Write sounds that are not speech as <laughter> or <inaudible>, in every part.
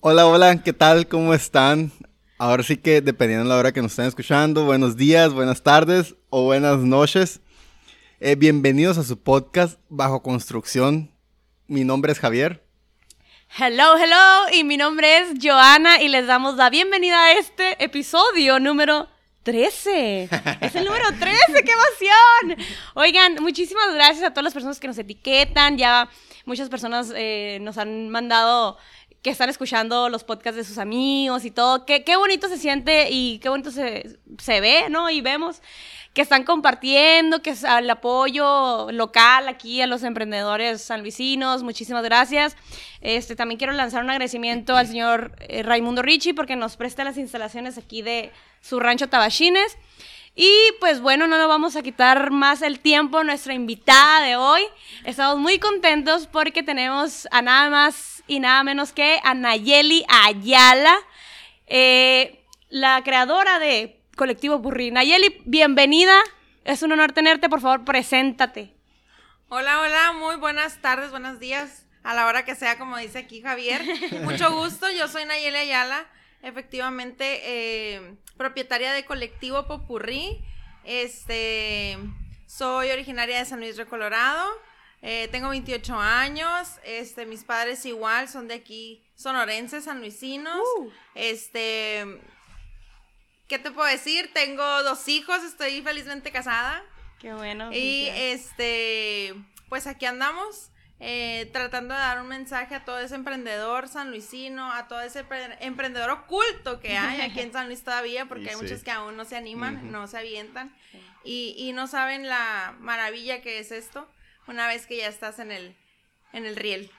Hola, hola, ¿qué tal? ¿Cómo están? Ahora sí que dependiendo de la hora que nos estén escuchando, buenos días, buenas tardes o buenas noches. Eh, bienvenidos a su podcast Bajo Construcción. Mi nombre es Javier. Hello, hello, y mi nombre es Joana y les damos la bienvenida a este episodio número 13. <laughs> Es el número 13, qué emoción. Oigan, muchísimas gracias a todas las personas que nos etiquetan. Ya muchas personas eh, nos han mandado que están escuchando los podcasts de sus amigos y todo. Qué, qué bonito se siente y qué bonito se, se ve, ¿no? Y vemos que están compartiendo, que es el apoyo local aquí a los emprendedores sanluisinos. Muchísimas gracias. Este, también quiero lanzar un agradecimiento al señor eh, Raimundo Ricci porque nos presta las instalaciones aquí de su rancho Tabachines. Y pues bueno, no nos vamos a quitar más el tiempo. Nuestra invitada de hoy, estamos muy contentos porque tenemos a nada más y nada menos que a Nayeli Ayala, eh, la creadora de Colectivo Burri. Nayeli, bienvenida. Es un honor tenerte. Por favor, preséntate. Hola, hola, muy buenas tardes, buenos días. A la hora que sea, como dice aquí Javier. <laughs> Mucho gusto, yo soy Nayeli Ayala efectivamente eh, propietaria de colectivo Popurrí. Este, soy originaria de San Luis de Colorado. Eh, tengo 28 años. Este, mis padres igual son de aquí, sonorenses, sanluisinos. Uh. Este, ¿qué te puedo decir? Tengo dos hijos, estoy felizmente casada. Qué bueno. Y este, pues aquí andamos. Eh, tratando de dar un mensaje a todo ese emprendedor sanluisino, a todo ese emprendedor oculto que hay <laughs> aquí en San Luis todavía, porque hay muchos que aún no se animan, no se avientan y, y, no saben la maravilla que es esto una vez que ya estás en el, en el riel.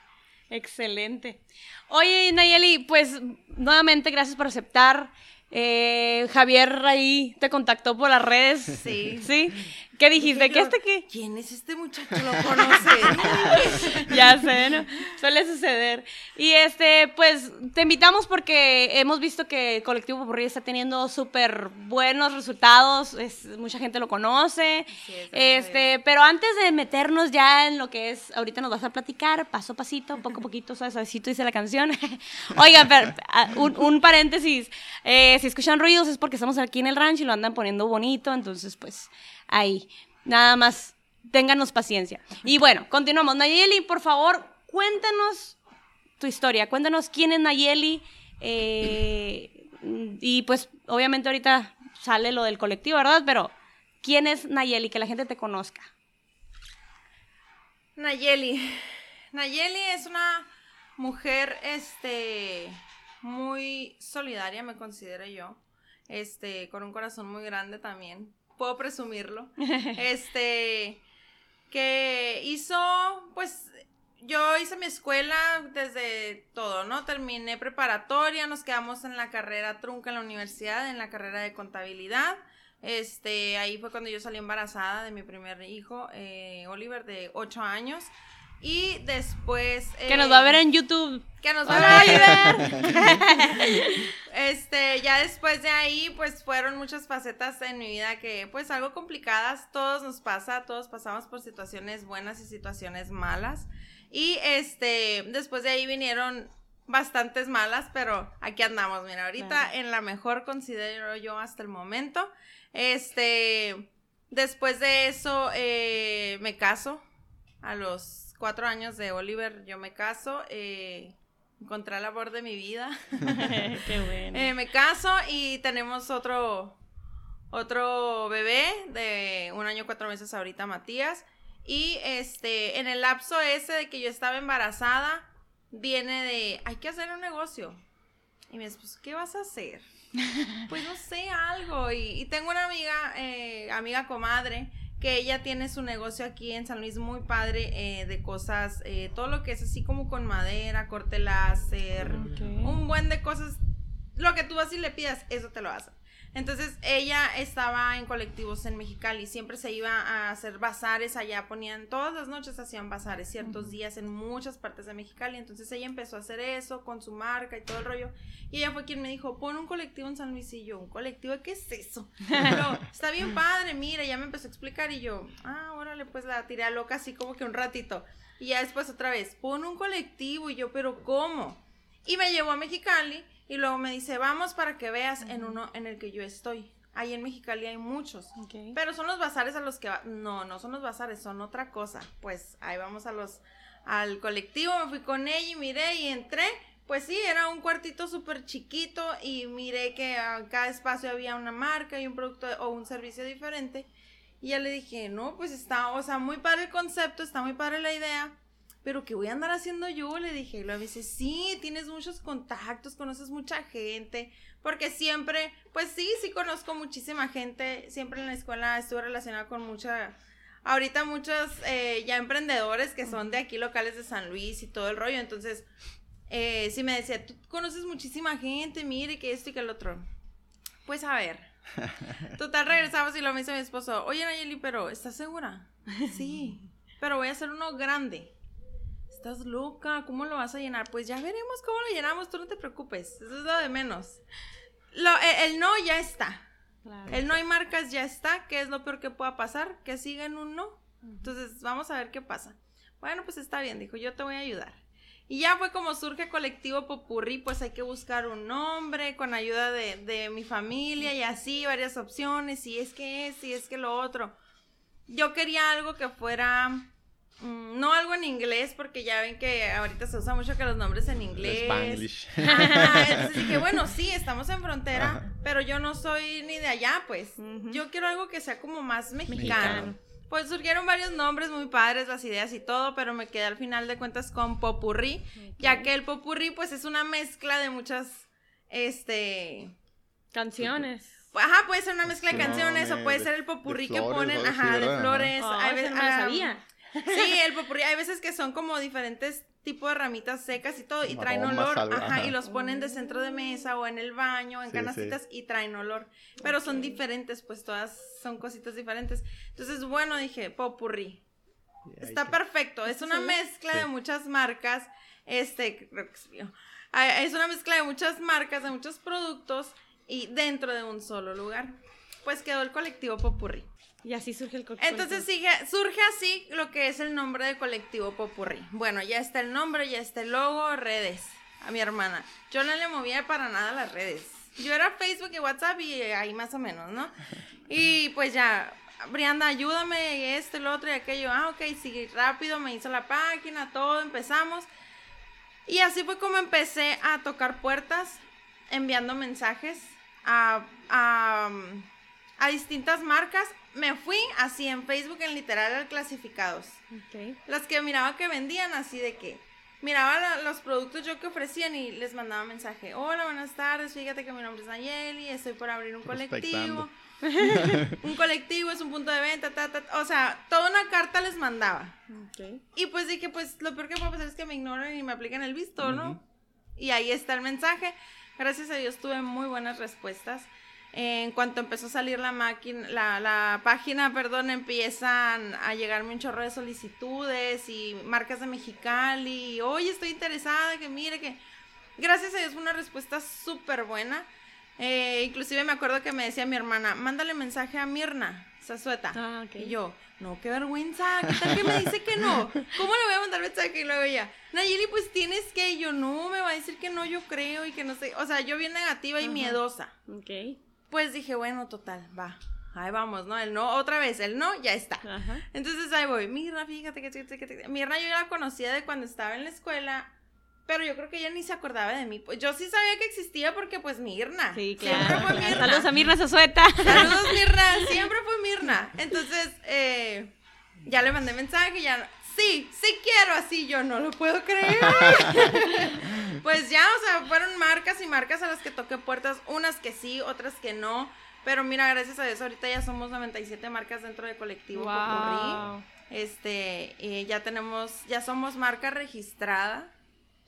Excelente. Oye, Nayeli, pues nuevamente gracias por aceptar. Eh, Javier ahí te contactó por las redes. Sí. ¿Sí? ¿Qué dijiste? ¿Qué este qué? ¿Quién es este muchacho? ¿Lo conoce? <laughs> ya sé, ¿no? Suele suceder. Y este, pues, te invitamos porque hemos visto que Colectivo Popurrí está teniendo súper buenos resultados. Es, mucha gente lo conoce. este, pero antes de meternos ya en lo que es, ahorita nos vas a platicar, paso a pasito, poco a poquito, suavecito dice la canción. <laughs> Oiga, pero, ah, un, paréntesis. Eh, si escuchan ruidos es porque estamos aquí en el rancho y lo andan poniendo bonito, entonces, pues ahí. Nada más, ténganos paciencia. Y bueno, continuamos. Nayeli, por favor, cuéntanos tu historia. Cuéntanos quién es Nayeli. Eh, y pues, obviamente ahorita sale lo del colectivo, ¿verdad? Pero, ¿quién es Nayeli? Que la gente te conozca. Nayeli. Nayeli es una mujer, este, muy solidaria, me considero yo. Este, con un corazón muy grande también puedo presumirlo. <laughs> este, que hizo, pues, yo hice mi escuela desde todo, ¿no? Terminé preparatoria, nos quedamos en la carrera trunca en la universidad, en la carrera de contabilidad. Este, ahí fue cuando yo salí embarazada de mi primer hijo, eh, Oliver, de 8 años. Y después. que nos va a ver en YouTube. Que nos va a ver. <laughs> este, ya después de ahí, pues fueron muchas facetas en mi vida que, pues, algo complicadas. Todos nos pasa, todos pasamos por situaciones buenas y situaciones malas. Y este, después de ahí vinieron bastantes malas, pero aquí andamos. Mira, ahorita en la mejor considero yo hasta el momento. Este, después de eso, eh, me caso a los cuatro años de Oliver yo me caso, eh, encontré el amor de mi vida. <laughs> Qué bueno. Eh, me caso y tenemos otro, otro bebé de un año cuatro meses ahorita, Matías. Y este, en el lapso ese de que yo estaba embarazada, viene de, hay que hacer un negocio. Y me dice, pues, ¿qué vas a hacer? <laughs> pues no sé, algo. Y, tengo una amiga, eh, amiga comadre, que ella tiene su negocio aquí en San Luis muy padre eh, de cosas, eh, todo lo que es así como con madera, corte láser, un buen de cosas. Lo que tú vas y le pidas, eso te lo hacen. Entonces ella estaba en colectivos en Mexicali, siempre se iba a hacer bazares allá, ponían todas las noches hacían bazares ciertos días en muchas partes de Mexicali, entonces ella empezó a hacer eso con su marca y todo el rollo, y ella fue quien me dijo, pon un colectivo en San Luis y yo, ¿un colectivo? ¿Qué es eso? <laughs> Pero está bien padre, mira, ya me empezó a explicar y yo, ah, órale, pues la tiré a loca así como que un ratito, y ya después otra vez, pon un colectivo y yo, pero ¿cómo? Y me llevó a Mexicali y luego me dice, vamos para que veas en uno en el que yo estoy. Ahí en Mexicali hay muchos. Pero son los bazares a los que va- no, no son los bazares, son otra cosa. Pues ahí vamos a los al colectivo, me fui con ella y miré y entré. Pues sí, era un cuartito súper chiquito y miré que a cada espacio había una marca y un producto o un servicio diferente. Y ya le dije, no, pues está, o sea, muy padre el concepto, está muy padre la idea, pero ¿qué voy a andar haciendo yo? Le dije, y luego me dice, sí, tienes muchos contactos, conoces mucha gente, porque siempre, pues sí, sí conozco muchísima gente, siempre en la escuela estuve relacionada con mucha, ahorita muchos eh, ya emprendedores que son de aquí locales de San Luis y todo el rollo, entonces, eh, sí me decía, tú conoces muchísima gente, mire que esto y que el otro. Pues a ver. <laughs> Total, regresamos y lo me dice mi esposo, oye Nayeli, pero ¿estás segura? <laughs> Sí, pero voy a hacer uno grande. Estás loca, ¿cómo lo vas a llenar? Pues ya veremos cómo lo llenamos, tú no te preocupes, eso es lo de menos. Lo, eh, el, no ya está, Claro. el no hay marcas ya está, ¿qué es lo peor que pueda pasar? Que sigan un no. Entonces, vamos a ver qué pasa. Bueno, pues está bien, dijo, yo te voy a ayudar. Y ya fue como surge Colectivo Popurrí, pues hay que buscar un nombre con ayuda de, de mi familia y así, varias opciones, si es que es, si es que lo otro. Yo quería algo que fuera, no algo en inglés, porque ya ven que ahorita se usa mucho que los nombres en inglés. Spanglish. Ajá, <laughs> entonces dije, <laughs> bueno, sí, estamos en frontera, Ajá. pero yo no soy ni de allá, pues. Yo quiero algo que sea como más mexicano. Mexicano. Pues surgieron varios nombres muy padres, las ideas y todo, pero me quedé al final de cuentas con popurrí, ya que el popurrí pues es una mezcla de muchas, este... Canciones. Ajá, puede ser una mezcla de canciones no, o puede de- ser el popurrí que ponen, ajá, de flores. Oh, no ah, sabía. Sí, <laughs> el popurrí, hay veces que son como diferentes tipos de ramitas secas y todo, y traen olor, algo, ajá, y los ponen de centro de mesa o en el baño, en Sí, canastitas, y traen olor, pero son diferentes, pues todas son cositas diferentes. Entonces, bueno, dije, popurrí, está que- perfecto, es una Sí. mezcla de muchas marcas, este, creo que es mío. Ah, es una mezcla de muchas marcas, de muchos productos, y dentro de un solo lugar. Pues quedó el colectivo popurrí. Y así surge el coco. Entonces surge así lo que es el nombre de colectivo Popurrí. Bueno, ya está el nombre, ya está el logo, redes. A mi hermana. Yo no le movía para nada las redes. Yo era Facebook y WhatsApp y ahí más o menos, ¿no? Y pues ya, Brianda, ayúdame, esto, lo otro y aquello. Ah, ok, sí, rápido, me hizo la página, todo, empezamos. Y así fue como empecé a tocar puertas, enviando mensajes a, a, a distintas marcas. Me fui así en Facebook, en literal, al clasificados. Ok. Las que miraba que vendían así de que miraba la- los productos yo que ofrecían y les mandaba mensaje. Hola, buenas tardes, fíjate que mi nombre es Nayeli, estoy por abrir un colectivo. <laughs> un colectivo es un punto de venta, ta, ta, ta. o sea, toda una carta les mandaba. Ok. Y pues dije, pues lo peor que puede pasar es que me ignoren y me apliquen el visto, ¿no? Y ahí está el mensaje. Gracias a Dios tuve muy buenas respuestas. En cuanto empezó a salir la máquina, la, la página, perdón, empiezan a llegarme un chorro de solicitudes y marcas de Mexicali. Oye, estoy interesada, que mire que... Gracias a Dios fue una respuesta súper buena. Eh, inclusive me acuerdo que me decía mi hermana, mándale mensaje a Mirna, Zazueta. Ah. Y yo, no, qué vergüenza, ¿qué tal que me dice que no? ¿Cómo le voy a mandar mensaje? Y luego ella, Nayeli, pues tienes que, y yo, no, me va a decir que no, yo creo, y que no sé, o sea, yo bien negativa y miedosa. Ok. Pues dije, bueno, total, va, ahí vamos, ¿no? El no, otra vez, el no, ya está. Ajá. Entonces ahí voy, Mirna, fíjate que, que, que, Mirna yo la conocía de cuando estaba en la escuela, pero yo creo que ella ni se acordaba de mí. Pues yo sí sabía que existía porque, pues, Mirna. Sí, Siempre claro. fue Mirna. Saludos a Mirna Sosueta. Saludos, <laughs> Mirna. Siempre fue Mirna. Entonces, eh, ya le mandé mensaje, ya. Sí, sí quiero así, yo no lo puedo creer. <laughs> pues ya, o sea, fueron marcas y marcas a las que toqué puertas, unas que sí, otras que no. Pero mira, gracias a Dios, ahorita ya somos 97 marcas dentro de Colectivo Popurrí. Wow. Este, eh, ya tenemos, ya somos marca registrada.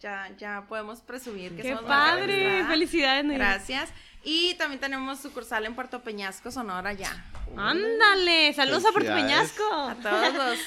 Ya, ya podemos presumir que Qué somos marca padre. registrada. Felicidades. Gracias. Y también tenemos sucursal en Puerto Peñasco, Sonora ya. Ándale. Saludos a Puerto. Peñasco. A todos los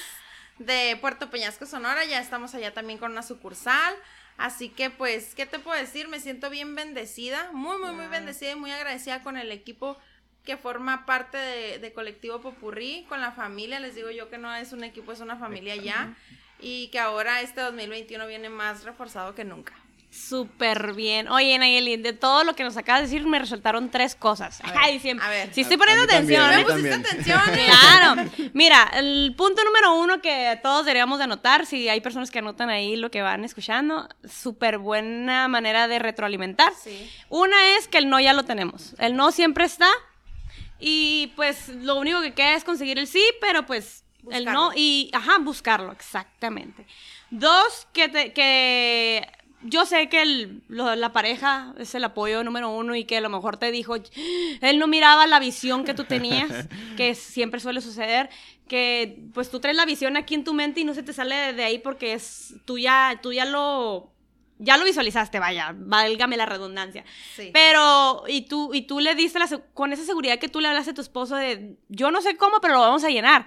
de Puerto Peñasco, Sonora, ya estamos allá también con una sucursal. Así que pues, ¿qué te puedo decir? Me siento bien bendecida, muy, muy, muy bendecida y muy agradecida con el equipo que forma parte de, de Colectivo Popurrí, con la familia. Les digo yo que no es un equipo, es una familia ya. Y que ahora este 2021 viene más reforzado que nunca. Súper bien. Oye, Nayeli, de todo lo que nos acabas de decir, me resaltaron tres cosas. ver, Ay, siempre. a ver. Sí, estoy A- poniendo a también, atención. a ¿eh? ¿Me pusiste atención? eh? Claro. Mira, el punto número uno que todos deberíamos de anotar, si hay personas que anotan ahí lo que van escuchando, súper buena manera de retroalimentar. Sí. Una es que el no ya lo tenemos. El no siempre está. Y pues lo único que queda es conseguir el sí, pero pues el no y, ajá, buscarlo, exactamente. Dos, que, te- que yo sé que el- lo- la pareja es el apoyo número uno y que a lo mejor te dijo, él no miraba la visión que tú tenías, <laughs> que siempre suele suceder, que pues tú traes la visión aquí en tu mente y no se te sale de, ahí porque es, tú ya, tú ya lo, ya lo visualizaste, vaya, válgame la redundancia. Sí. Pero, y tú, y tú le diste la, con esa seguridad que tú le hablaste a tu esposo de, yo no sé cómo, pero lo vamos a llenar.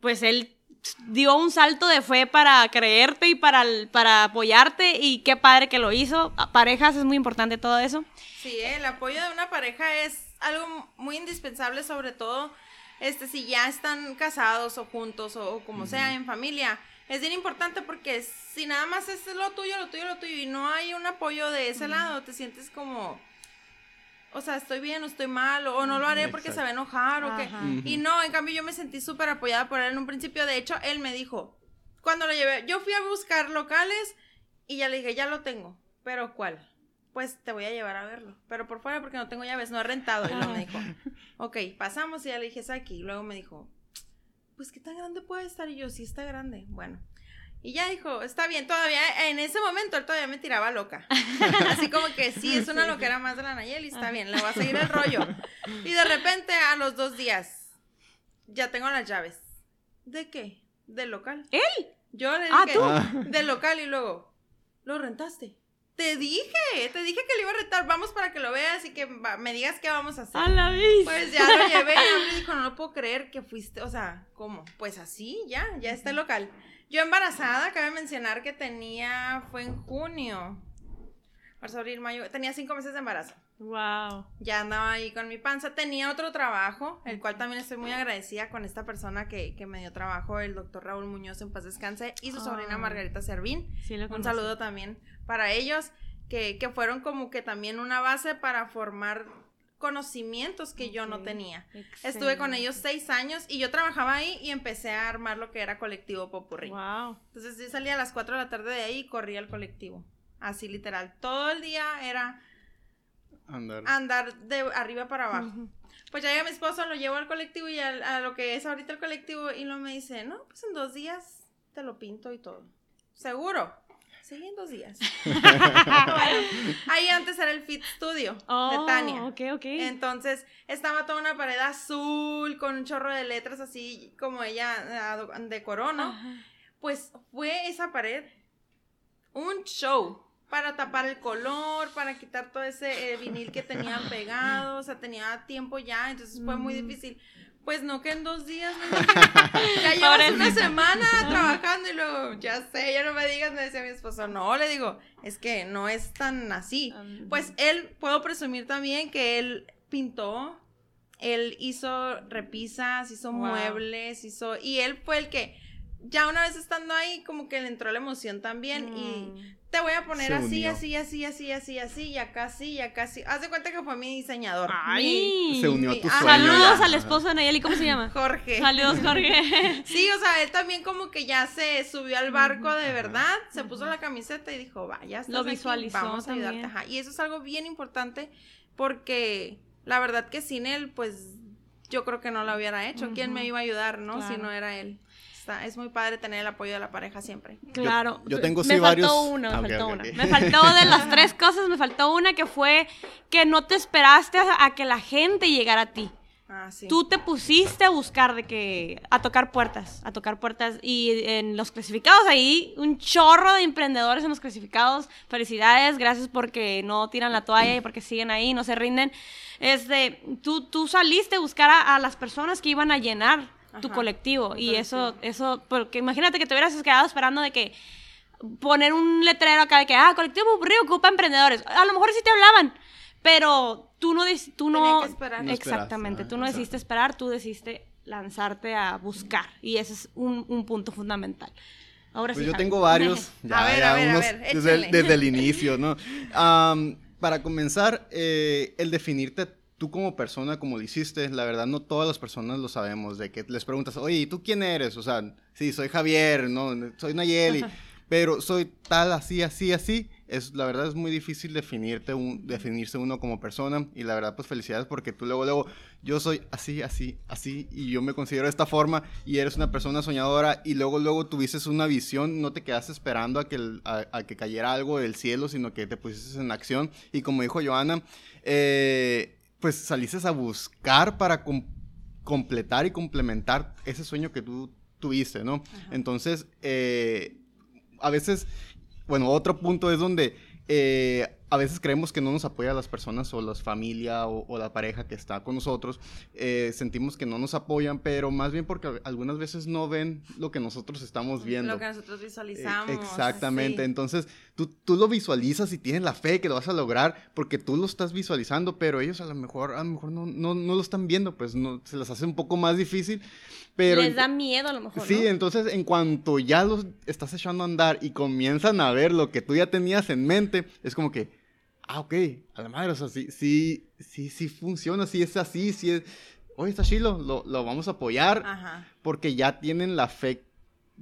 Pues él dio un salto de fe para creerte y para, para apoyarte y qué padre que lo hizo. Parejas es muy importante todo eso. Sí, ¿eh? el apoyo de una pareja es algo muy indispensable, sobre todo este, si ya están casados o juntos o, o como sea, en familia. Es bien importante porque si nada más es lo tuyo, lo tuyo, lo tuyo y no hay un apoyo de ese lado, te sientes como, o sea, estoy bien o estoy mal o no lo haré porque se va a enojar o qué. Y no, en cambio yo me sentí súper apoyada por él en un principio. De hecho, él me dijo, cuando lo llevé, yo fui a buscar locales y ya le dije, ya lo tengo, pero ¿cuál? Pues te voy a llevar a verlo, pero por fuera porque no tengo llaves, no he rentado. Y luego me dijo, ok, pasamos y ya le dije, es aquí. Y luego me dijo, pues qué tan grande puede estar. Y yo, sí está grande. Bueno. Y ya dijo, está bien, todavía en ese momento él todavía me tiraba loca. <laughs> Así como que sí, es una loquera más de la Nayeli, está bien, le va a seguir el rollo. <laughs> Y de repente a los dos días, ya tengo las llaves. ¿De qué? Del local. ¿Él? Yo le Ah, dije, ¿tú? Ah. del local y luego, lo rentaste. Te dije, te dije que lo iba a rentar, vamos para que lo veas y que me digas qué vamos a hacer. A la vez. Pues ya lo llevé y me <laughs> dijo, no lo puedo creer que fuiste, o sea, ¿cómo? Pues así, ya, ya está el local. Yo embarazada, cabe mencionar que tenía, fue en junio, marzo, abril, mayo, tenía cinco meses de embarazo. Wow. Ya andaba ahí con mi panza, tenía otro trabajo, el cual también estoy muy agradecida con esta persona que, que me dio trabajo, el doctor Raúl Muñoz en paz descanse, y su sobrina Ah. Margarita Servín. Sí, lo Un saludo también para ellos, que, que fueron como que también una base para formar conocimientos que yo no tenía. Estuve con ellos seis años y yo trabajaba ahí y empecé a armar lo que era colectivo Popurrí. Wow. Entonces yo salía a las 4 de la tarde de ahí y corría al colectivo. Así literal. Todo el día era Andar. andar de arriba para abajo. Pues ya llega mi esposo, lo llevo al colectivo y al- a, lo que es ahorita el colectivo y lo me dice, no, pues en dos días te lo pinto y todo. ¿Seguro? Sí, en dos días. <laughs> <laughs> Bueno, ahí antes era el Fit Studio Oh, de Tania. Ok, ok. Entonces estaba toda una pared azul con un chorro de letras así como ella ah, decoró, ¿no? Ajá. Pues fue esa pared un show para tapar el color, para quitar todo ese eh, vinil que tenían <laughs> pegado, o sea, tenía tiempo ya, entonces fue muy Mm. difícil. Pues no que en dos días, me <laughs> ya llevas una semana trabajando y luego, ya sé, ya no me digas, me decía mi esposo, no, le digo, es que no es tan así. Um, Pues él, puedo presumir también que él pintó, él hizo repisas, hizo Wow. muebles, hizo, y él fue el que, ya una vez estando ahí, como que le entró la emoción también y mm, te voy a poner así, así, así, así, así, así, y acá sí, y acá sí. Haz de cuenta que fue mi diseñador. Ay. Se unió a tu sueño. Saludos ya. al esposo de Nayeli, ¿cómo se mi llama? <laughs> Jorge. Saludos, Jorge. <laughs> Sí, o sea, él también como que ya se subió al barco de verdad, se puso la camiseta y dijo, vaya, Lo visualizó vamos a ayudarte. Ajá. Y eso es algo bien importante porque la verdad que sin él, pues yo creo que no lo hubiera hecho. ¿Quién me iba a ayudar, no? Si no era él. Está, es muy padre tener el apoyo de la pareja siempre. Claro. yo tengo me sí faltó varios- una, me Ah, ok, faltó una. Me <laughs> faltó de las tres cosas, me faltó una que fue que no te esperaste a, a que la gente llegara a ti. Ah, sí. Tú te pusiste a buscar de que a tocar puertas, a tocar puertas y en los clasificados ahí un chorro de emprendedores en los clasificados. Felicidades, gracias porque no tiran la toalla y porque siguen ahí, no se rinden. Este, tú tú saliste a buscar a, a las personas que iban a llenar tu Ajá, colectivo un y eso colectivo. eso porque imagínate que te hubieras quedado esperando de que poner un letrero acá de que ah, colectivo Popurrí ocupa emprendedores. A lo mejor sí te hablaban, pero tú no tú no que esperar. No exactamente, tú no exacto. decidiste esperar, tú decidiste lanzarte a buscar y ese es un, un punto fundamental. Ahora Pues sí. yo Javi. tengo varios. <laughs> A ver, a ver, a ver, desde, desde el inicio, ¿no? <laughs> Am, para comenzar, eh, el definirte tú como persona, como lo hiciste, la verdad no todas las personas lo sabemos, de que les preguntas, oye, ¿y tú quién eres? O sea, sí, soy Javier, no, soy Nayeli, pero soy tal, así, así, así. Es, la verdad es muy difícil definirte un- definirse uno como persona y la verdad pues felicidades porque tú luego, luego, yo soy así, así, así y yo me considero de esta forma y eres una persona soñadora y luego, luego tuviste una visión, no te quedaste esperando a que, el- a, a que cayera algo del cielo, sino que te pusiste en acción y como dijo Joana, eh, pues saliste a buscar para com- completar y complementar ese sueño que tú tuviste, ¿no? Entonces, eh, a veces, bueno, otro punto es donde eh, a veces creemos que no nos apoya las personas o la familia o, o la pareja que está con nosotros. Eh, sentimos que no nos apoyan, pero más bien porque algunas veces no ven lo que nosotros estamos viendo. Lo que nosotros Eh, visualizamos. Exactamente, sí. entonces tú, tú lo visualizas y tienes la fe que lo vas a lograr porque tú lo estás visualizando, pero ellos a lo mejor, a lo mejor no, no, no lo están viendo, pues no, se les hace un poco más difícil, pero... Les da miedo a lo mejor. Sí, ¿no? entonces en cuanto ya los estás echando a andar y comienzan a ver lo que tú ya tenías en mente, es como que, ah, ok, a la madre, o sea, sí, sí, sí, sí funciona, sí es así, sí es, oye, está chilo, lo, lo vamos a apoyar Ajá. porque ya tienen la fe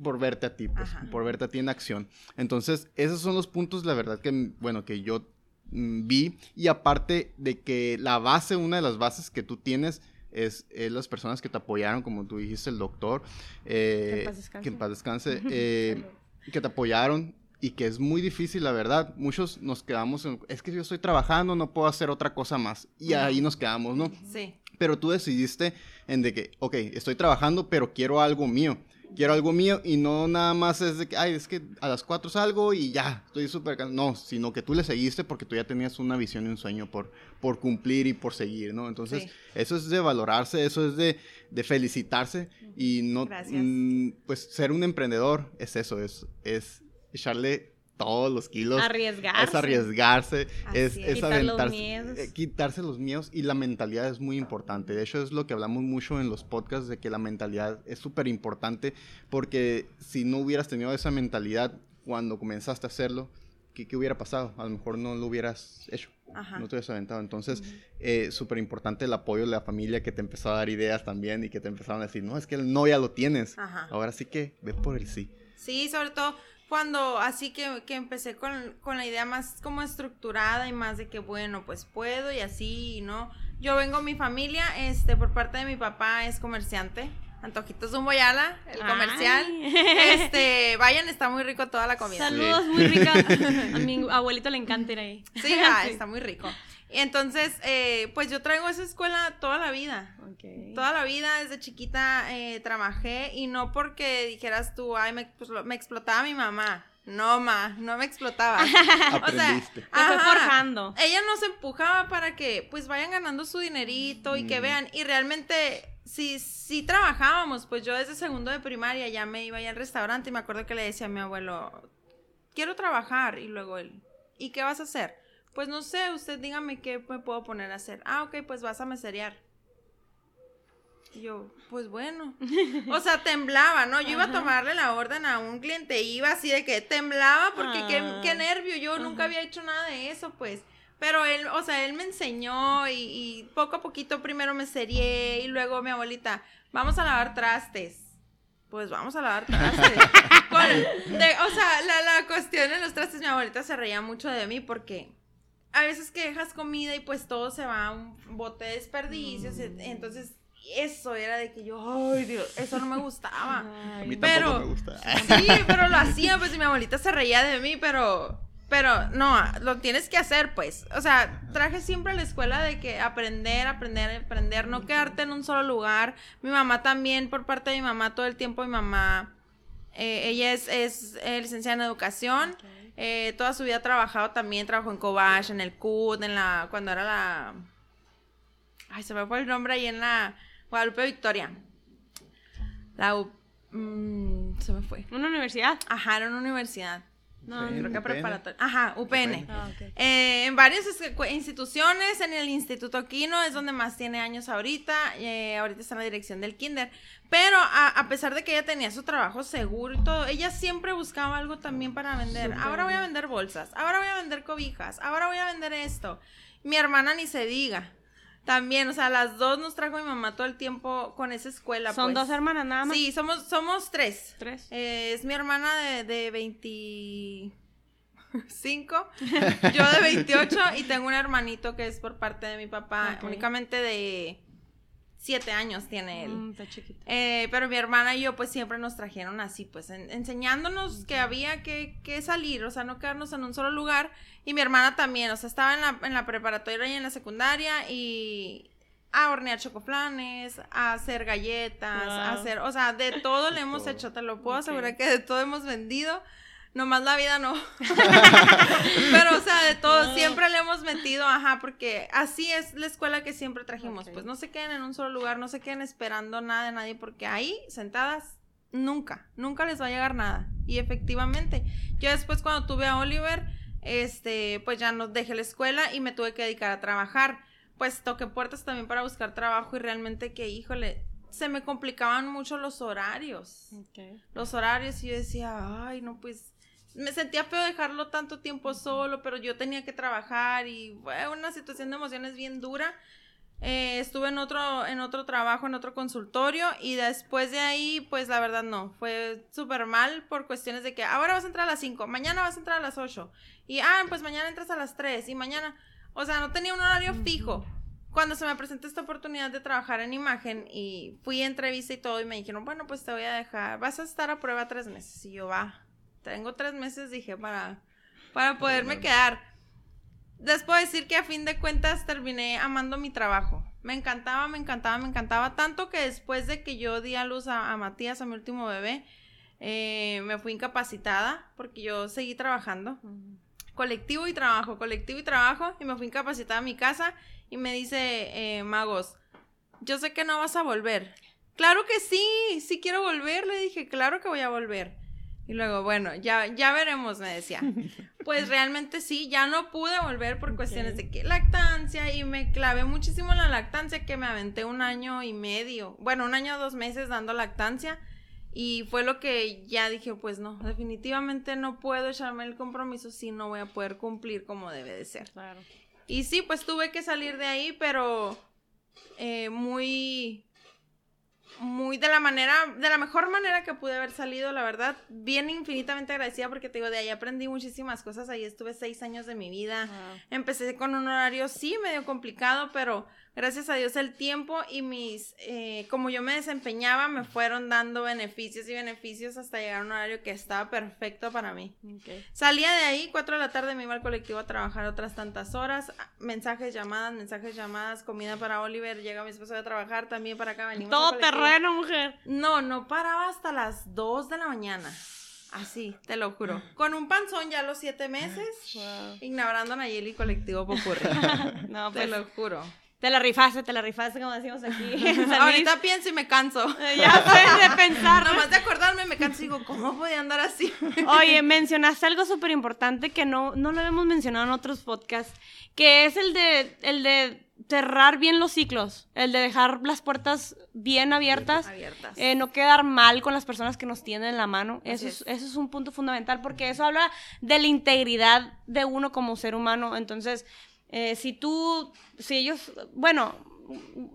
por verte a ti, pues, por verte a ti en acción. Entonces, esos son los puntos, la verdad, que, bueno, que yo mm, vi. Y aparte de que la base, una de las bases que tú tienes es, es las personas que te apoyaron, como tú dijiste, el doctor. eh, Que en paz descanse. que en paz descanse, <laughs> eh, que te apoyaron y que es muy difícil, la verdad. Muchos nos quedamos en, es que yo estoy trabajando, no puedo hacer otra cosa más. Y ahí nos quedamos, ¿no? Sí. Pero tú decidiste en de que, ok, estoy trabajando, pero quiero algo mío. Quiero algo mío y no nada más es de que, ay, es que a las 4 salgo y ya, estoy súper cansado. No, sino que tú le seguiste porque tú ya tenías una visión y un sueño por, por cumplir y por seguir, ¿no? Entonces, Sí. eso es de valorarse, eso es de, de felicitarse y no, Gracias. mm, pues ser un emprendedor es eso, es, es echarle todos los kilos. Arriesgarse. Es arriesgarse, Así es, es. los aventarse, miedos. eh, quitarse los miedos y la mentalidad es muy importante. De hecho, es lo que hablamos mucho en los podcasts de que la mentalidad es súper importante porque si no hubieras tenido esa mentalidad cuando comenzaste a hacerlo, ¿qué, qué hubiera pasado? A lo mejor no lo hubieras hecho, Ajá. no te hubieras aventado. Entonces, eh, súper importante el apoyo de la familia que te empezó a dar ideas también y que te empezaron a decir, no, es que el no ya lo tienes. Ajá. Ahora sí que ve por el sí. Sí, sobre todo cuando así que, que empecé con, con la idea más como estructurada y más de que bueno, pues puedo y así, ¿no? Yo vengo, mi familia, este, por parte de mi papá es comerciante, Antojitos Zumboyala, el comercial. Ay. Este, vayan, está muy rico toda la comida. Saludos, muy rica. <laughs> A mi abuelito le encanta ir ahí. Sí, ah, <laughs> está muy rico. Y entonces, eh, pues yo traigo esa escuela toda la vida. Toda la vida, desde chiquita, eh, trabajé y no porque dijeras tú, ay, me, pues, lo- me explotaba mi mamá. No, ma, no me explotaba. <laughs> Aprendiste. Te fue ajá, forjando. Ella nos empujaba para que pues vayan ganando su dinerito y que Mm. vean. Y realmente, si, si trabajábamos, pues yo desde segundo de primaria ya me iba ya al restaurante y me acuerdo que le decía a mi abuelo, quiero trabajar. Y luego él, ¿y qué vas a hacer? Pues no sé, usted dígame qué me puedo poner a hacer. Ah, ok, pues vas a meserear. Y yo, pues bueno. <laughs> O sea, temblaba, ¿no? Yo iba a tomarle la orden a un cliente, iba así de que temblaba porque qué, Ah. qué nervio, yo nunca había hecho nada de eso, pues. Pero él, o sea, él me enseñó y, y poco a poquito primero me serié y luego mi abuelita, vamos a lavar trastes. Pues vamos a lavar trastes. <laughs> Con- de- o sea, la, la cuestión de los trastes, mi abuelita se reía mucho de mí porque a veces que dejas comida y pues todo se va a un bote de desperdicios. Mm. Entonces, eso era de que yo, ay Dios, eso no me gustaba. <laughs> A mí Ay, Pero- tampoco me gusta. Sí, <laughs> pero lo hacía, pues y mi abuelita se reía de mí, pero, pero no, lo tienes que hacer, pues. O sea, traje siempre a la escuela de que aprender, aprender, aprender, no quedarte en un solo lugar. Mi mamá también, por parte de mi mamá, todo el tiempo mi mamá, eh, ella es, es eh, licenciada en educación. Ok. Eh, toda su vida ha trabajado también, trabajó en Cobach, en el CUT, en la, cuando era la, ay, se me fue el nombre ahí en la Guadalupe Victoria. La U, mm, se me fue. Una universidad. Ajá, era una universidad. No, creo que preparatoria. Ajá, UPN. UPN. Ah. Eh, en varias instituciones, en el Instituto Quino es donde más tiene años ahorita, eh, ahorita está en la dirección del kinder, pero a, a pesar de que ella tenía su trabajo seguro y todo, ella siempre buscaba algo también para vender. Ahora voy a vender bolsas, ahora voy a vender cobijas, ahora voy a vender esto. Mi hermana ni se diga. También, o sea, las dos nos trajo mi mamá todo el tiempo con esa escuela. Son pues. dos hermanas nada más. Sí, somos, somos tres. Tres. Eh, es mi hermana de, de 25, <laughs> yo de 28 y tengo un hermanito que es por parte de mi papá, únicamente de 7 años tiene él. Mm, está chiquita. Eh, pero mi hermana y yo pues siempre nos trajeron así, pues en- enseñándonos que había que, que salir, o sea, no quedarnos en un solo lugar. Y mi hermana también, o sea, estaba en la, en la preparatoria y en la secundaria y a hornear chocoflanes, a hacer galletas, a hacer, o sea, de todo le hemos hecho, te lo puedo asegurar que de todo hemos vendido. Nomás la vida no. <laughs> Pero, o sea, de todo, siempre le hemos metido, ajá, porque así es la escuela que siempre trajimos. Pues no se queden en un solo lugar, no se queden esperando nada de nadie, porque ahí, sentadas, nunca, nunca les va a llegar nada. Y efectivamente, yo después cuando tuve a Oliver, este, pues ya no dejé la escuela y me tuve que dedicar a trabajar. Pues toqué puertas también para buscar trabajo y realmente que, híjole, se me complicaban mucho los horarios los horarios y yo decía, ay, no, pues me sentía feo dejarlo tanto tiempo solo, pero yo tenía que trabajar y fue una situación de emociones bien dura. Eh, estuve en otro, en otro trabajo, en otro consultorio y después de ahí, pues la verdad no, fue súper mal por cuestiones de que ahora vas a entrar a las 5, mañana vas a entrar a las 8 y, ah, pues mañana entras a las 3 y mañana, o sea, no tenía un horario fijo. Cuando se me presentó esta oportunidad de trabajar en imagen y fui a entrevista y todo y me dijeron, bueno, pues te voy a dejar, vas a estar a prueba tres meses. Y yo, va, tengo tres meses, dije, para, para poderme quedar. Les puedo decir que a fin de cuentas terminé amando mi trabajo. Me encantaba, me encantaba, me encantaba. Tanto que después de que yo di a luz a, a Matías, a mi último bebé, eh, me fui incapacitada porque yo seguí trabajando colectivo y trabajo, colectivo y trabajo, y me fui incapacitada a mi casa y me dice eh, Magos, yo sé que no vas a volver. Claro que sí, sí quiero volver, le dije, claro que voy a volver. Y luego, bueno, ya, ya veremos, me decía. <laughs> Pues realmente sí, ya no pude volver por cuestiones de que lactancia y me clavé muchísimo en la lactancia que me aventé un año y medio, bueno, un año o dos meses dando lactancia y fue lo que ya dije, pues no, definitivamente no puedo echarme el compromiso si no voy a poder cumplir como debe de ser. Claro. Y sí, pues tuve que salir de ahí, pero eh, muy, muy de la manera, de la mejor manera que pude haber salido, la verdad, bien infinitamente agradecida porque te digo, de ahí aprendí muchísimas cosas, ahí estuve seis años de mi vida. Empecé con un horario sí medio complicado, pero gracias a Dios el tiempo y mis, eh, como yo me desempeñaba, me fueron dando beneficios y beneficios hasta llegar a un horario que estaba perfecto para mí. Salía de ahí, 4 de la tarde me iba al colectivo a trabajar otras tantas horas, mensajes, llamadas, mensajes, llamadas, comida para Oliver, llega mi esposo a trabajar también para acá, venimos Todo terreno, mujer. No, no paraba hasta las 2 de la mañana. Así, te lo juro. Con un panzón ya a los 7 meses, Wow. ignorando a Nayeli colectivo Popurri. <laughs> No, te pues lo juro. Te la rifaste, te la rifaste, como decimos aquí. <laughs> en. Ahorita pienso y me canso. <laughs> Ya sé de <laughs> pensar. ¿no? Nomás de acordarme me canso y digo, ¿cómo podía andar así? Oye, mencionaste algo súper importante que no, no lo hemos mencionado en otros podcasts, que es el de, el de cerrar bien los ciclos, el de dejar las puertas bien abiertas, Abiertas. eh, no quedar mal con las personas que nos tienden la mano. Eso es, es. eso es un punto fundamental porque eso habla de la integridad de uno como ser humano. Entonces, eh, si tú, si ellos, bueno,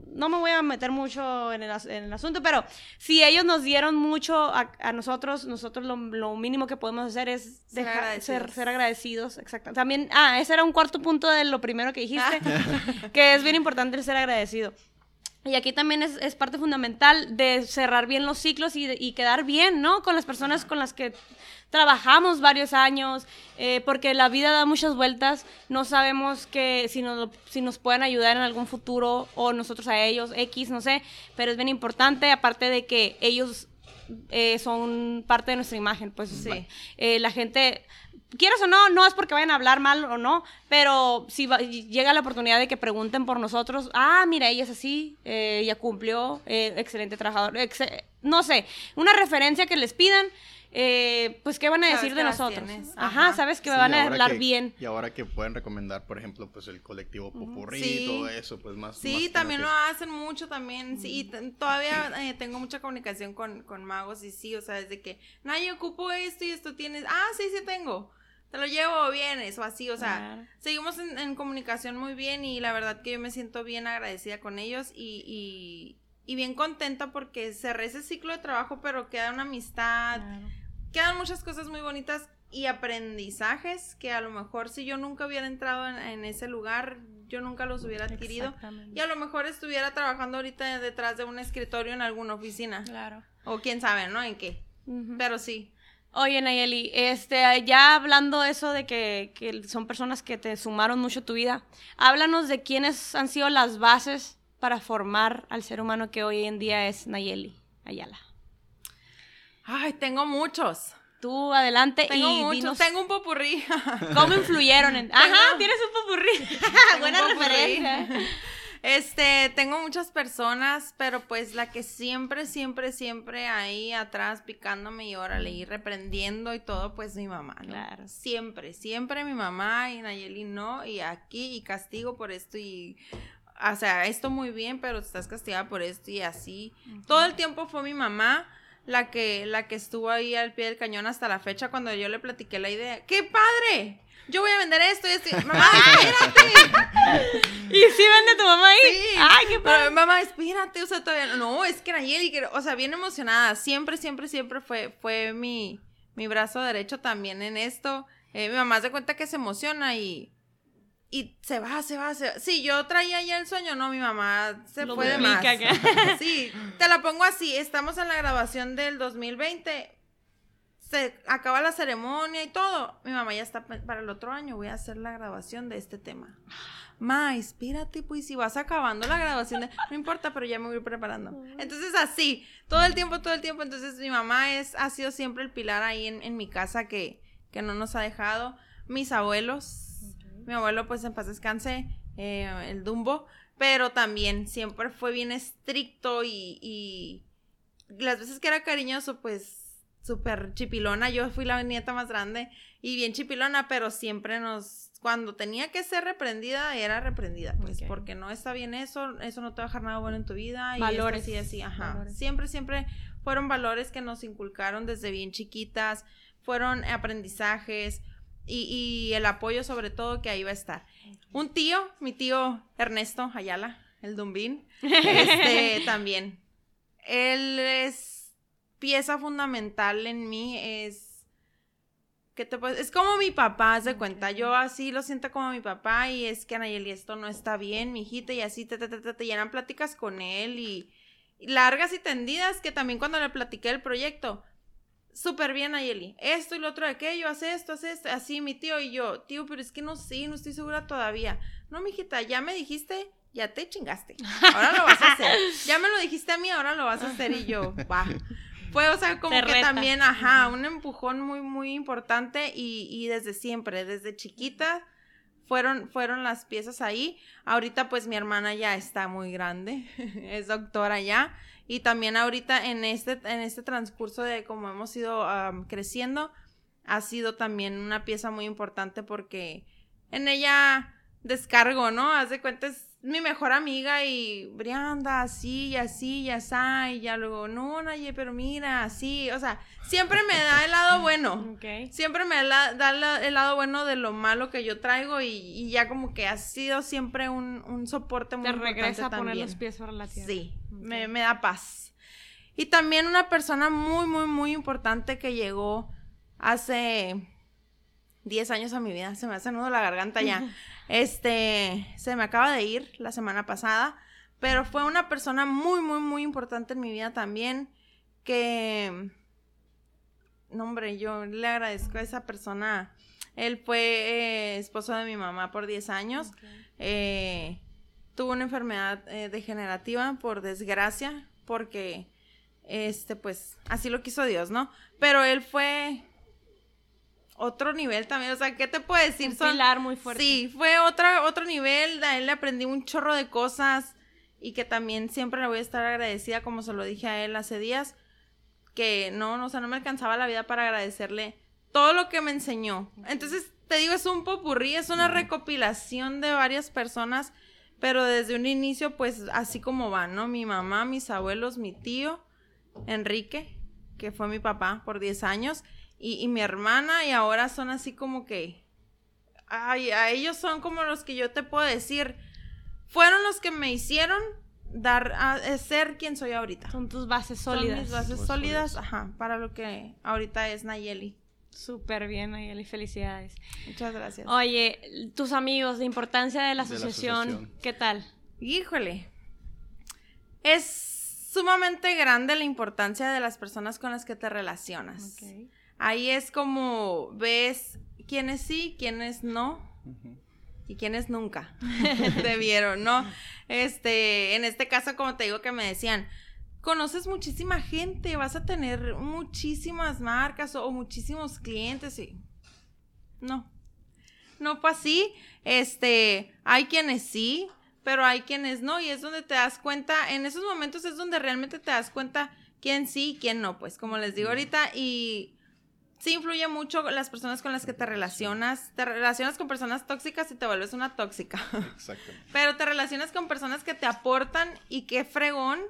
no me voy a meter mucho en el, as- en el asunto, pero si ellos nos dieron mucho a, a nosotros, nosotros lo, lo mínimo que podemos hacer es Ser agradecidos. ser, ser agradecidos. Exacto. También, ah, ese era un cuarto punto de lo primero que dijiste, <laughs> que es bien importante el ser agradecido. Y aquí también es, es parte fundamental de cerrar bien los ciclos y, quedar bien, ¿no? Con las personas con las que trabajamos varios años, eh, porque la vida da muchas vueltas, no sabemos que si nos, si nos pueden ayudar en algún futuro o nosotros a ellos, X, no sé, pero es bien importante, aparte de que ellos eh, son parte de nuestra imagen, pues Sí. eh, la gente, quieras o no, no es porque vayan a hablar mal o no, pero si va- llega la oportunidad de que pregunten por nosotros, ah, mira, ella es así, eh, ella cumplió, eh, excelente trabajador, no sé, una referencia que les pidan. eh, pues, ¿qué van a decir de nosotros? Ajá, Ajá. sabes que Sí, van a hablar que- bien. Y ahora que pueden recomendar, por ejemplo, pues el colectivo Popurrí Sí. y todo eso, pues más. Sí, más que también lo hacen mucho también. Sí, y todavía eh, tengo mucha comunicación con, con magos y sí, o sea, desde que, no, yo ocupo esto y esto tienes. Ah, sí, sí tengo. Te lo llevo, vienes o así, o sea, Claro. seguimos en, en comunicación muy bien y la verdad que yo me siento bien agradecida con ellos y, y, y bien contenta porque cerré ese ciclo de trabajo, pero queda una amistad, Claro. quedan muchas cosas muy bonitas y aprendizajes que a lo mejor si yo nunca hubiera entrado en, en ese lugar, yo nunca los hubiera adquirido. Y a lo mejor estuviera trabajando ahorita detrás de un escritorio en alguna oficina. Claro. O quién sabe, ¿no? En qué. Pero sí. Oye, Nayeli, este, ya hablando eso de que, que son personas que te sumaron mucho a tu vida, háblanos de quiénes han sido las bases para formar al ser humano que hoy en día es Nayeli Ayala. Ay, tengo muchos. Tú adelante Tengo y muchos. dinos Tengo un popurrí. cómo influyeron en... <laughs> Ajá, Tengo- tienes un popurrí. <laughs> <laughs> Buena un popurrí. referencia. Este, tengo muchas personas, pero pues la que siempre, siempre, siempre ahí atrás picándome y órale, y reprendiendo y todo, pues mi mamá, ¿no? Claro. Siempre, siempre mi mamá y Nayeli no, y aquí, y castigo por esto, y, o sea, esto muy bien, pero estás castigada por esto y así. Todo el tiempo fue mi mamá la que, la que estuvo ahí al pie del cañón hasta la fecha cuando yo le platiqué la idea. ¡Qué padre! Yo voy a vender esto y esto. <laughs> Mamá, espérate. <laughs> ¿Y sí vende tu mamá ahí? Sí. Ay, qué padre. Pero, mamá, espérate, o sea, todavía no. No, es que Nayeli, que- o sea, bien emocionada. Siempre, siempre, siempre fue, fue mi, mi brazo derecho también en esto. Eh, mi mamá se cuenta que se emociona y. Y se va, se va, se va. Sí, yo traía ya el sueño, no, mi mamá se Lo fue de más. acá. <laughs> Sí, te la pongo así. Estamos en la grabación del 2020. Se acaba la ceremonia y todo. Mi mamá ya está para el otro año. Voy a hacer la grabación de este tema. Ma, espérate, pues si vas acabando la grabación de... No importa, pero ya me voy preparando. Entonces así, todo el tiempo, todo el tiempo. Entonces mi mamá es, ha sido siempre el pilar ahí en, en mi casa que, que no nos ha dejado. Mis abuelos, mi abuelo pues en paz descanse, eh, el Dumbo, pero también siempre fue bien estricto y, y las veces que era cariñoso pues súper chipilona. Yo fui la nieta más grande y bien chipilona, pero siempre nos, cuando tenía que ser reprendida, era reprendida, pues, porque no está bien eso, eso no te va a dejar nada bueno en tu vida. Valores. Y así, así, ajá. Valores. Siempre, siempre fueron valores que nos inculcaron desde bien chiquitas, fueron aprendizajes y, y el apoyo sobre todo que ahí va a estar. Un tío, mi tío Ernesto Ayala, el Dumbín, <laughs> este también. Él es pieza fundamental en mí, es ¿qué te puedes? Es como mi papá, haz de cuenta. Yo así lo siento como mi papá y es que Anayeli esto no está bien, mi hijita, y así te, te, te, te, te llenan pláticas con él y, y largas y tendidas que también cuando le platiqué el proyecto, súper bien Nayeli, esto y lo otro de aquello, hace esto, hace esto, así mi tío y yo, tío, pero es que no sé, no estoy segura todavía. No, mijita, ya me dijiste, ya te chingaste. Ahora lo vas a hacer. Ya me lo dijiste a mí, ahora lo vas a hacer y yo, <laughs> va. Fue, o sea, como que reta. también, ajá, un empujón muy, muy importante y, y desde siempre, desde chiquita, fueron, fueron las piezas ahí. Ahorita, pues, mi hermana ya está muy grande, <laughs> es doctora ya. Y también ahorita en este, en este transcurso de cómo hemos ido creciendo, ha sido también una pieza muy importante porque en ella descargo, ¿no? Haz de cuenta, es mi mejor amiga y Brianda, así y así y así, y ya luego, no, Naye, pero mira, así, o sea, siempre me da el lado bueno. Siempre me da el lado bueno de lo malo que yo traigo y, y ya como que ha sido siempre un, un soporte muy Te importante regresa a poner también. los pies sobre la tierra. Sí, me, me da paz. Y también una persona muy, muy, muy importante que llegó hace 10 años a mi vida. Se me hace nudo la garganta ya. <laughs> Este, se me acaba de ir la semana pasada, pero fue una persona muy, muy, muy importante en mi vida también que... No, hombre, yo le agradezco a esa persona. Él fue eh, esposo de mi mamá por 10 años. Eh, tuvo una enfermedad eh, degenerativa, por desgracia, porque, este, pues, así lo quiso Dios, ¿no? Pero él fue otro nivel también, o sea, ¿qué te puedo decir? Un Son- pilar muy fuerte. Sí, fue otra, otro nivel, a él le aprendí un chorro de cosas y que también siempre le voy a estar agradecida, como se lo dije a él hace días. que no, no, o sea, no me alcanzaba la vida para agradecerle todo lo que me enseñó. Entonces, te digo, es un popurrí, es una recopilación de varias personas, pero desde un inicio, pues así como van, ¿no? Mi mamá, mis abuelos, mi tío, Enrique, que fue mi papá por 10 años, y, y mi hermana, y ahora son así como que, ay, a ellos son como los que yo te puedo decir, fueron los que me hicieron dar a, a ser quien soy ahorita. Son tus bases Son sólidas. mis bases sólidas, sólidas. ajá, para lo que ahorita es Nayeli. Súper bien, Nayeli, felicidades. Muchas gracias. Oye, tus amigos, de importancia de la De la asociación, asociación. ¿qué tal? Híjole. Es sumamente grande la importancia de las personas con las que te relacionas. Ahí es como ves quiénes sí, quiénes no y quiénes nunca <laughs> te vieron, ¿no? Este, en este caso, como te digo que me decían, conoces muchísima gente, vas a tener muchísimas marcas o, o muchísimos clientes y no. No fue así. Este, hay quienes sí, pero hay quienes no y es donde te das cuenta, en esos momentos es donde realmente te das cuenta quién sí y quién no, pues como les digo ahorita y sí influye mucho las personas con las que te relacionas, te relacionas con personas tóxicas y te vuelves una tóxica. Exactamente. <laughs> Pero te relacionas con personas que te aportan y qué fregón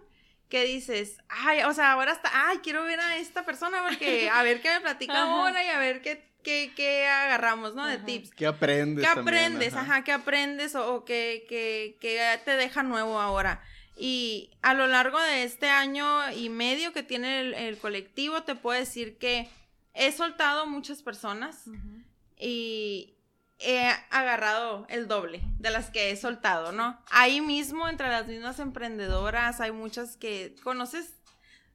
que dices, ay, o sea, ahora hasta, ay, quiero ver a esta persona porque a ver qué me platica <laughs> ahora y a ver qué, qué, qué agarramos, ¿no? De tips. ¿Qué aprendes? ¿Qué también? aprendes? Ajá, ¿qué aprendes o, o qué, qué- qué te deja nuevo ahora? Y a lo largo de este año y medio que tiene el, el colectivo, te puedo decir que he soltado muchas personas y he agarrado el doble de las que he soltado, ¿no? Ahí mismo, entre las mismas emprendedoras, hay muchas que conoces.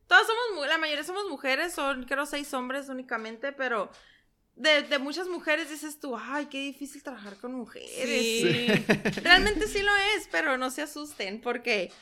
Todas somos, la mayoría somos mujeres, son creo seis hombres únicamente, pero de, de muchas mujeres dices tú, ay, qué difícil trabajar con mujeres. Sí. <laughs> Realmente sí lo es, pero no se asusten porque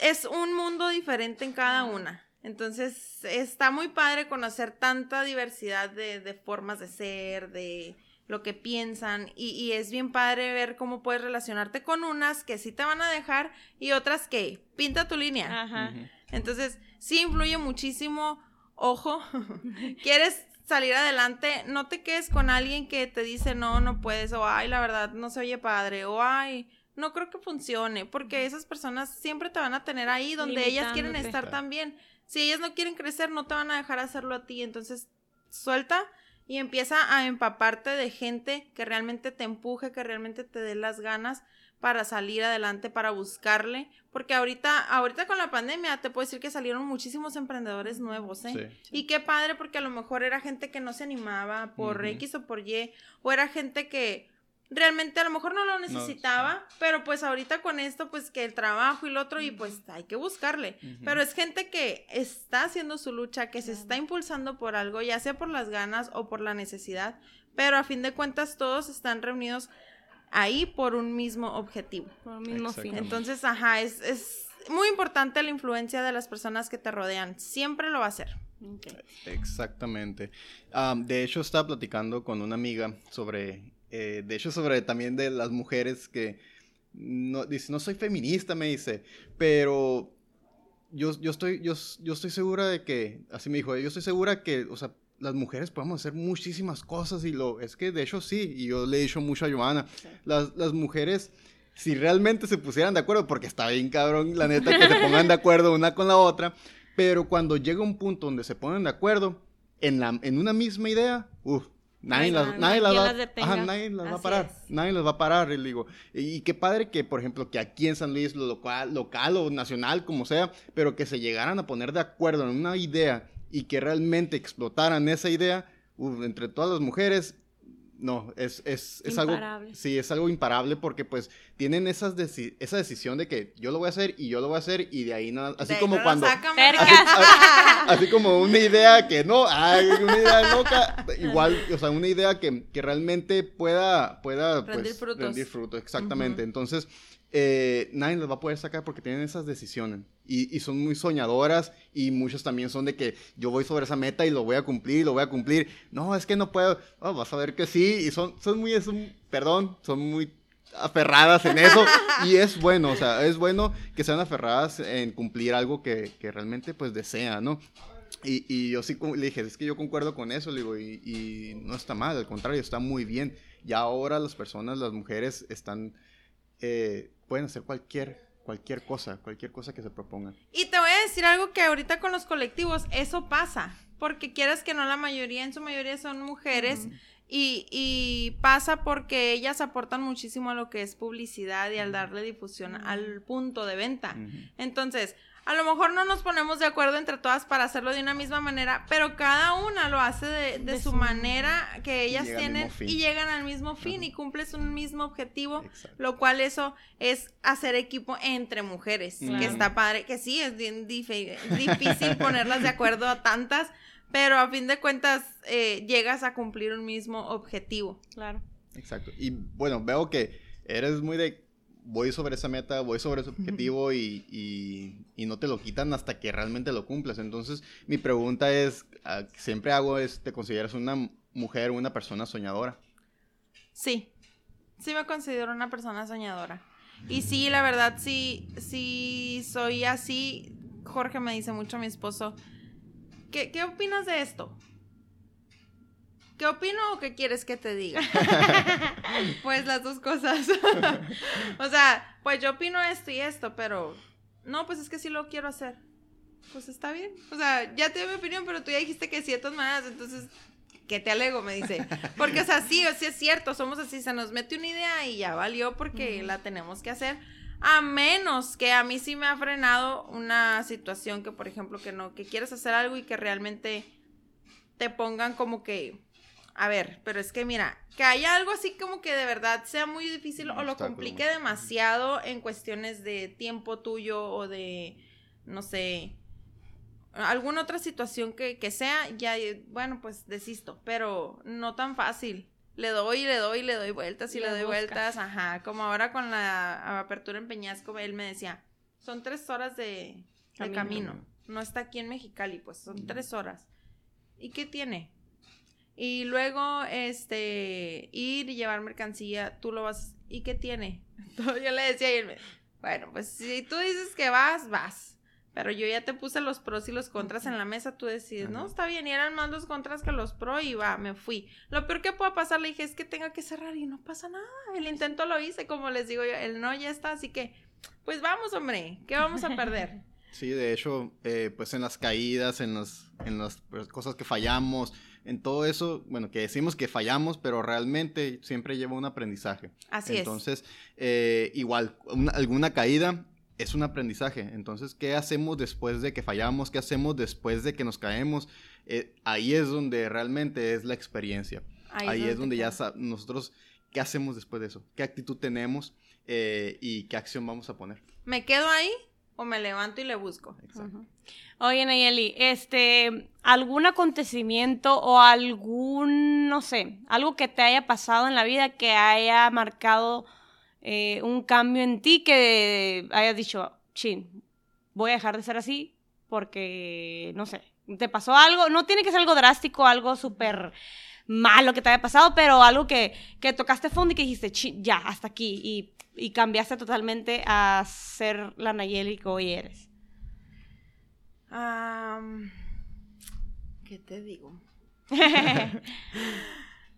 es un mundo diferente en cada una. Entonces está muy padre conocer tanta diversidad de, de formas de ser, de lo que piensan y, y es bien padre ver cómo puedes relacionarte con unas que sí te van a dejar y otras que pinta tu línea. Ajá. Entonces, sí influye muchísimo. Ojo, <laughs> quieres salir adelante, no te quedes con alguien que te dice no, no puedes, o ay, la verdad, no se oye padre, o ay, no creo que funcione, porque esas personas siempre te van a tener ahí donde ellas quieren estar Claro. también. Si ellas no quieren crecer, no te van a dejar hacerlo a ti, entonces suelta y empieza a empaparte de gente que realmente te empuje, que realmente te dé las ganas para salir adelante, para buscarle, porque ahorita, ahorita con la pandemia te puedo decir que salieron muchísimos emprendedores nuevos, ¿eh? Sí. Y qué padre porque a lo mejor era gente que no se animaba por. X o por Y, o era gente que realmente a lo mejor no lo necesitaba, pero pues ahorita con esto, pues que el trabajo y lo otro, y pues hay que buscarle. Pero es gente que está haciendo su lucha, que se está impulsando por algo, ya sea por las ganas o por la necesidad, pero a fin de cuentas todos están reunidos ahí por un mismo objetivo. Por el mismo fin. Entonces, ajá, es, es muy importante la influencia de las personas que te rodean. Siempre lo va a ser. Exactamente. Am, de hecho, estaba platicando con una amiga sobre, eh, de hecho, sobre también de las mujeres que, no, dice, no soy feminista, me dice, pero yo, yo, estoy, yo, yo estoy segura de que, así me dijo, yo estoy segura que, o sea, las mujeres podemos hacer muchísimas cosas y lo, es que de hecho sí, y yo le he dicho mucho a Joana, las, las mujeres, si realmente se pusieran de acuerdo, porque está bien cabrón, la neta, que se pongan de acuerdo una con la otra, pero cuando llega un punto donde se ponen de acuerdo en, la, en una misma idea, uff, nadie, las, nadie las va, las ajá, nadie las va a parar, es. nadie las va a parar, y digo, y, y qué padre que, por ejemplo, que aquí en San Luis, lo local, local o nacional, como sea, pero que se llegaran a poner de acuerdo en una idea y que realmente explotaran esa idea, uf, entre todas las mujeres, no, es, es, es algo, Imparable. sí, es algo imparable porque pues tienen esas deci- esa decisión de que yo lo voy a hacer y yo lo voy a hacer y de ahí nada, así De como no cuando. ¿verdad? <laughs> así como una idea que no, ay, una idea loca, igual, o sea, una idea que, que realmente pueda, pueda, pues, Rendir frutos. rendir frutos, exactamente, Ujú. entonces, eh, nadie las va a poder sacar porque tienen esas decisiones. Y, y son muy soñadoras y muchos también son de que yo voy sobre esa meta y lo voy a cumplir, lo voy a cumplir, no, es que no puedo, Oh, vas a ver que sí, y son, son muy, es un, perdón, son muy aferradas en eso. <laughs> Y es bueno, o sea, es bueno que sean aferradas en cumplir algo que, que realmente pues desean, ¿no? Y, y yo sí le dije, es que yo concuerdo con eso, le digo, y, y, no está mal, al contrario, está muy bien. Y ahora las personas, las mujeres están, eh, pueden hacer cualquier, cualquier cosa, cualquier cosa que se propongan. Y te voy a decir algo que ahorita con los colectivos, eso pasa, porque quieras que no, la mayoría, en su mayoría son mujeres. Y, y, pasa porque ellas aportan muchísimo a lo que es publicidad y al darle difusión al punto de venta. Entonces, a lo mejor no nos ponemos de acuerdo entre todas para hacerlo de una misma manera, pero cada una lo hace de, de, su, manera que ellas tienen y llegan al mismo fin y cumples un mismo objetivo, Exacto. lo cual eso es hacer equipo entre mujeres, claro. que está padre, que sí, es bien difícil ponerlas de acuerdo a tantas, pero a fin de cuentas eh, llegas a cumplir un mismo objetivo. Claro. Exacto. Y bueno, veo que eres muy de voy sobre esa meta, voy sobre ese objetivo y, y, y, no te lo quitan hasta que realmente lo cumples. Entonces, mi pregunta es, uh, siempre hago es, ¿te consideras una mujer, una persona soñadora? Sí, sí me considero una persona soñadora. Y sí, la verdad, sí, sí soy así. Jorge me dice mucho a mi esposo, ¿qué, qué opinas de esto? ¿Qué opino o qué quieres que te diga? <laughs> pues las dos cosas. <laughs> o sea, pues yo opino esto y esto, pero no, pues es que sí lo quiero hacer. Pues está bien. O sea, ya te doy mi opinión, pero tú ya dijiste que sí de todas maneras, entonces, ¿qué te alego? Me dice. Porque, o sea, sí, sí es cierto, somos así, se nos mete una idea y ya valió porque la tenemos que hacer. A menos que a mí sí me ha frenado una situación que, por ejemplo, que no, que quieres hacer algo y que realmente te pongan como que a ver, pero es que mira, que haya algo así como que de verdad sea muy difícil o lo complique demasiado en cuestiones de tiempo tuyo o de, no sé, alguna otra situación que, que sea, ya, bueno, pues desisto, pero no tan fácil. Le doy, le doy, le doy vueltas y le, le doy vueltas, ajá, como ahora con la apertura en Peñasco, él me decía, son tres horas de camino, de camino. no está aquí en Mexicali, pues son tres horas. ¿Y qué tiene? Y luego, este, ir y llevar mercancía, tú lo vas, ¿y qué tiene? <laughs> Entonces yo le decía a él, bueno, pues si tú dices que vas, vas. Pero yo ya te puse los pros y los contras en la mesa, tú decides, no, está bien, y eran más los contras que los pros y va, me fui. Lo peor que pueda pasar, le dije, es que tenga que cerrar y no pasa nada. El intento lo hice, como les digo yo, el no ya está, así que, pues vamos, hombre, ¿qué vamos a perder? <laughs> Sí, de hecho, eh, pues en las caídas, en las, en las cosas que fallamos, en todo eso, bueno, que decimos que fallamos, pero realmente siempre lleva un aprendizaje. Así Entonces, es. eh, igual, una, alguna caída es un aprendizaje. Entonces, ¿qué hacemos después de que fallamos? ¿Qué hacemos después de que nos caemos? Eh, ahí es donde realmente es la experiencia. Ahí, ahí es donde ya nosotros, ¿qué hacemos después de eso? ¿Qué actitud tenemos eh, y qué acción vamos a poner? ¿Me quedo ahí? O me levanto y le busco. Exacto. Uh -huh. Oye, Nayeli, este, algún acontecimiento o algún, no sé, algo que te haya pasado en la vida que haya marcado eh, un cambio en ti que hayas dicho, chin, voy a dejar de ser así porque, no sé, te pasó algo, no tiene que ser algo drástico, algo súper malo que te haya pasado, pero algo que, que tocaste fondo y que dijiste, ya, hasta aquí, y, y, cambiaste totalmente a ser la Nayeli que hoy eres. Um, ¿Qué te digo? <laughs>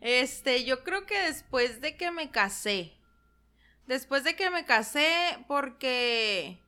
este, yo creo que después de que me casé, después de que me casé, porque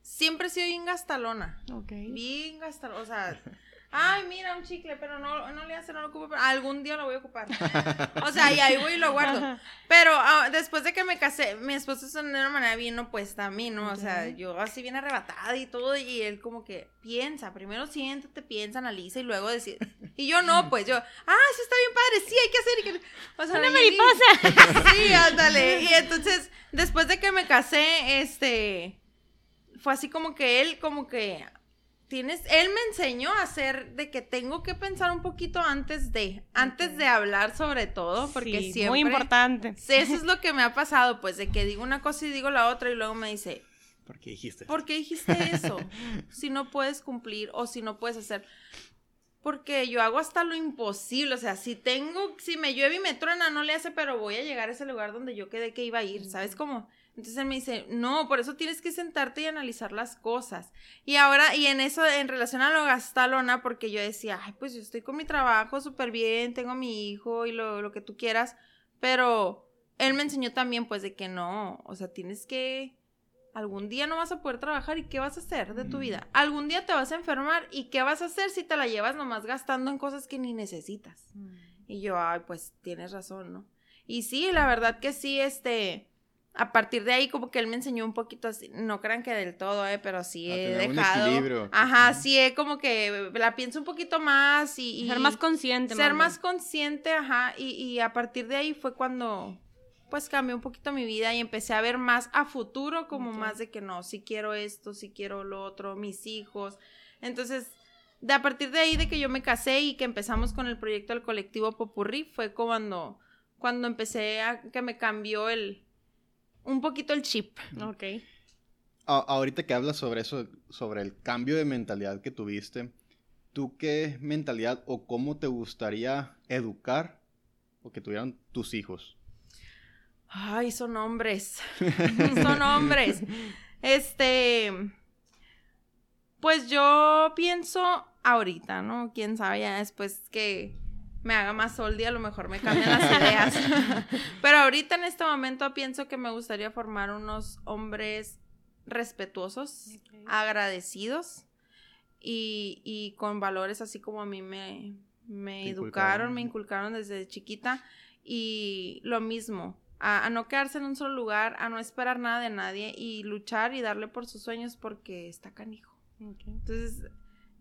siempre he sido bien gastalona. Ok. Bien gastalona, o sea... Ay, mira, un chicle, pero no, no le hace, no lo ocupo. Pero algún día lo voy a ocupar. <laughs> O sea, y ahí voy y lo guardo. Pero uh, después de que me casé, mi esposo es de una manera bien opuesta a mí, ¿no? O sea, yo así bien arrebatada y todo, y él como que piensa, primero siéntate, piensa, analiza y luego decide. Y yo no, pues yo, ah, sí está bien padre, sí, hay que hacer. Y que... O sea, una mariposa. <laughs> Sí, ándale. Y entonces, después de que me casé, este, fue así como que él, como que tienes, él me enseñó a hacer de que tengo que pensar un poquito antes de, antes de hablar sobre todo, porque sí, siempre... Muy importante. Sí, eso es lo que me ha pasado, pues, de que digo una cosa y digo la otra y luego me dice... ¿Por qué dijiste ¿Por qué dijiste eso? <laughs> si no puedes cumplir o si no puedes hacer... porque yo hago hasta lo imposible, o sea, si tengo, si me llueve y me truena, no le hace, pero voy a llegar a ese lugar donde yo quedé que iba a ir, ¿sabes cómo? Entonces él me dice, no, por eso tienes que sentarte y analizar las cosas. Y ahora, y en eso, en relación a lo gastalona, porque yo decía, ay, pues yo estoy con mi trabajo súper bien, tengo mi hijo y lo, lo que tú quieras, pero él me enseñó también, pues, de que no, o sea, tienes que, algún día no vas a poder trabajar y qué vas a hacer de tu vida. Algún día te vas a enfermar y qué vas a hacer si te la llevas nomás gastando en cosas que ni necesitas. Y yo, ay, pues tienes razón, ¿no? Y sí, la verdad que sí, este a partir de ahí como que él me enseñó un poquito así, no crean que del todo, eh, pero sí he dejado. Ajá, sí he como que la pienso un poquito más y, ser más consciente. Ser más, consciente, ajá, y, y, a partir de ahí fue cuando pues cambió un poquito mi vida y empecé a ver más a futuro como más de que no, si quiero esto, si quiero lo otro, mis hijos. Entonces, de a partir de ahí de que yo me casé y que empezamos con el proyecto del colectivo Popurrí fue cuando cuando empecé a que me cambió el un poquito el chip. Ok. ahorita que hablas sobre eso, sobre el cambio de mentalidad que tuviste, ¿tú qué mentalidad o cómo te gustaría educar o que tuvieran tus hijos? Ay, son hombres. <laughs> son hombres. Este. Pues yo pienso ahorita, ¿no? Quién sabe ya después que me haga más sol y a lo mejor me cambian las ideas. <laughs> Pero ahorita en este momento pienso que me gustaría formar unos hombres respetuosos, agradecidos y, con valores así como a mí me, me educaron, me inculcaron desde chiquita. Y lo mismo, a, no quedarse en un solo lugar, a no esperar nada de nadie y luchar y darle por sus sueños porque está canijo. Entonces,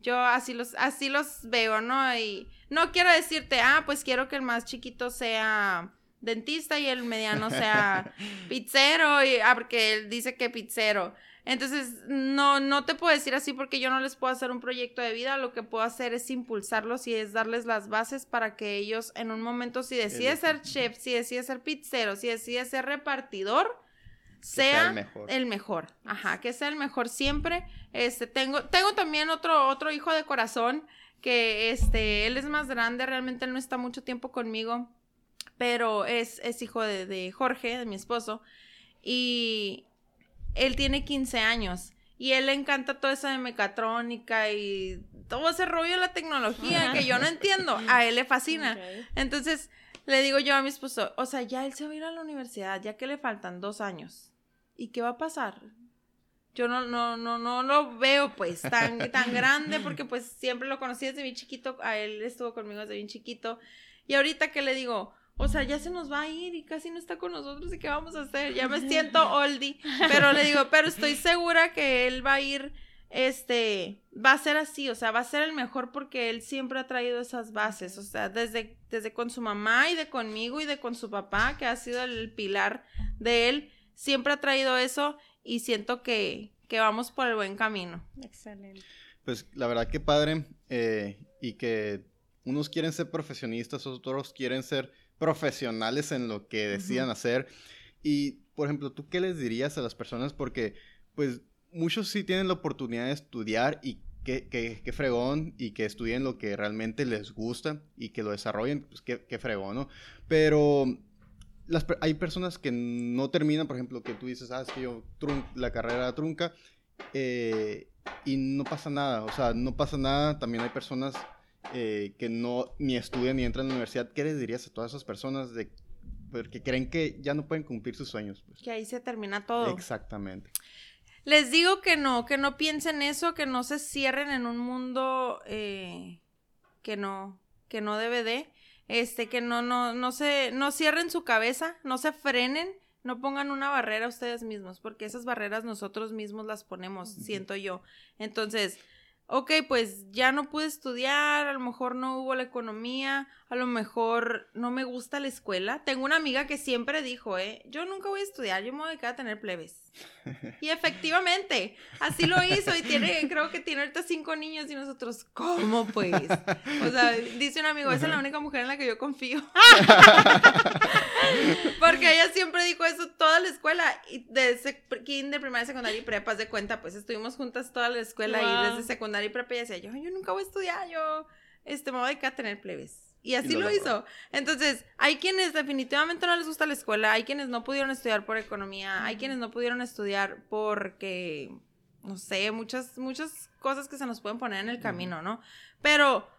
yo así los, así los veo, ¿no? Y no quiero decirte, ah, pues quiero que el más chiquito sea dentista y el mediano sea <laughs> pizzero, y, ah, porque él dice que pizzero. Entonces, no, no te puedo decir así porque yo no les puedo hacer un proyecto de vida, lo que puedo hacer es impulsarlos y es darles las bases para que ellos en un momento, si decide ser chef, si decide ser pizzero, si decide ser repartidor, sea, el, mejor. Ajá, que sea el mejor siempre. Este, tengo, tengo también otro, otro hijo de corazón que este, él es más grande, realmente él no está mucho tiempo conmigo, pero es, es hijo de, de Jorge, de mi esposo, y él tiene 15 años. Y él le encanta todo eso de mecatrónica y todo ese rollo de la tecnología que yo no entiendo. A él le fascina. <laughs> Entonces, le digo yo a mi esposo, o sea, ya él se va a ir a la universidad, ya que le faltan dos años. ¿Y qué va a pasar? Yo no, no, no, no lo veo pues tan, <laughs> tan grande porque pues siempre lo conocí desde bien chiquito, a él estuvo conmigo desde bien chiquito. Y ahorita que le digo, o sea, ya se nos va a ir y casi no está con nosotros y qué vamos a hacer. Ya me siento <laughs> oldie, pero le digo, pero estoy segura que él va a ir, este, va a ser así, o sea, va a ser el mejor porque él siempre ha traído esas bases, o sea, desde, desde con su mamá y de conmigo y de con su papá, que ha sido el pilar de él siempre ha traído eso y siento que, vamos por el buen camino. Excelente. Pues la verdad que padre eh, y que unos quieren ser profesionistas, otros quieren ser profesionales en lo que decidan hacer. Y, por ejemplo, ¿tú qué les dirías a las personas? Porque, pues, muchos sí tienen la oportunidad de estudiar y qué, fregón y que estudien lo que realmente les gusta y que lo desarrollen, pues qué, qué fregón, ¿no? Pero hay personas que no terminan, por ejemplo, que tú dices, ah, es que yo la carrera trunca eh, y no pasa nada, o sea, no pasa nada, también hay personas eh, que no ni estudian ni entran a la universidad, ¿qué les dirías a todas esas personas de, que creen que ya no pueden cumplir sus sueños? Pues? Que ahí se termina todo. Exactamente. Les digo que no, que no piensen eso, que no se cierren en un mundo eh, que no, que no debe de este, que no, no, no se, no cierren su cabeza, no se frenen, no pongan una barrera a ustedes mismos, porque esas barreras nosotros mismos las ponemos, siento yo. Entonces, ok, pues ya no pude estudiar, a lo mejor no hubo la economía, a lo mejor no me gusta la escuela. Tengo una amiga que siempre dijo, eh, yo nunca voy a estudiar, yo me voy a quedar a tener plebes. <laughs> Y efectivamente, así lo hizo y tiene, creo que tiene ahorita cinco niños y nosotros, ¿cómo pues? O sea, dice un amigo, esa es la única mujer en la que yo confío. <laughs> Porque ella siempre dijo eso toda la escuela, y desde kinder, primaria, secundaria y prepa, de cuenta, pues estuvimos juntas toda la escuela y desde secundaria y prepa y decía, yo, yo nunca voy a estudiar, yo este, me voy a dedicar a tener plebes. Y así lo hizo. Entonces, hay quienes definitivamente no les gusta la escuela, hay quienes no pudieron estudiar por economía, hay quienes no pudieron estudiar porque, no sé, muchas, muchas cosas que se nos pueden poner en el camino, ¿no? Pero,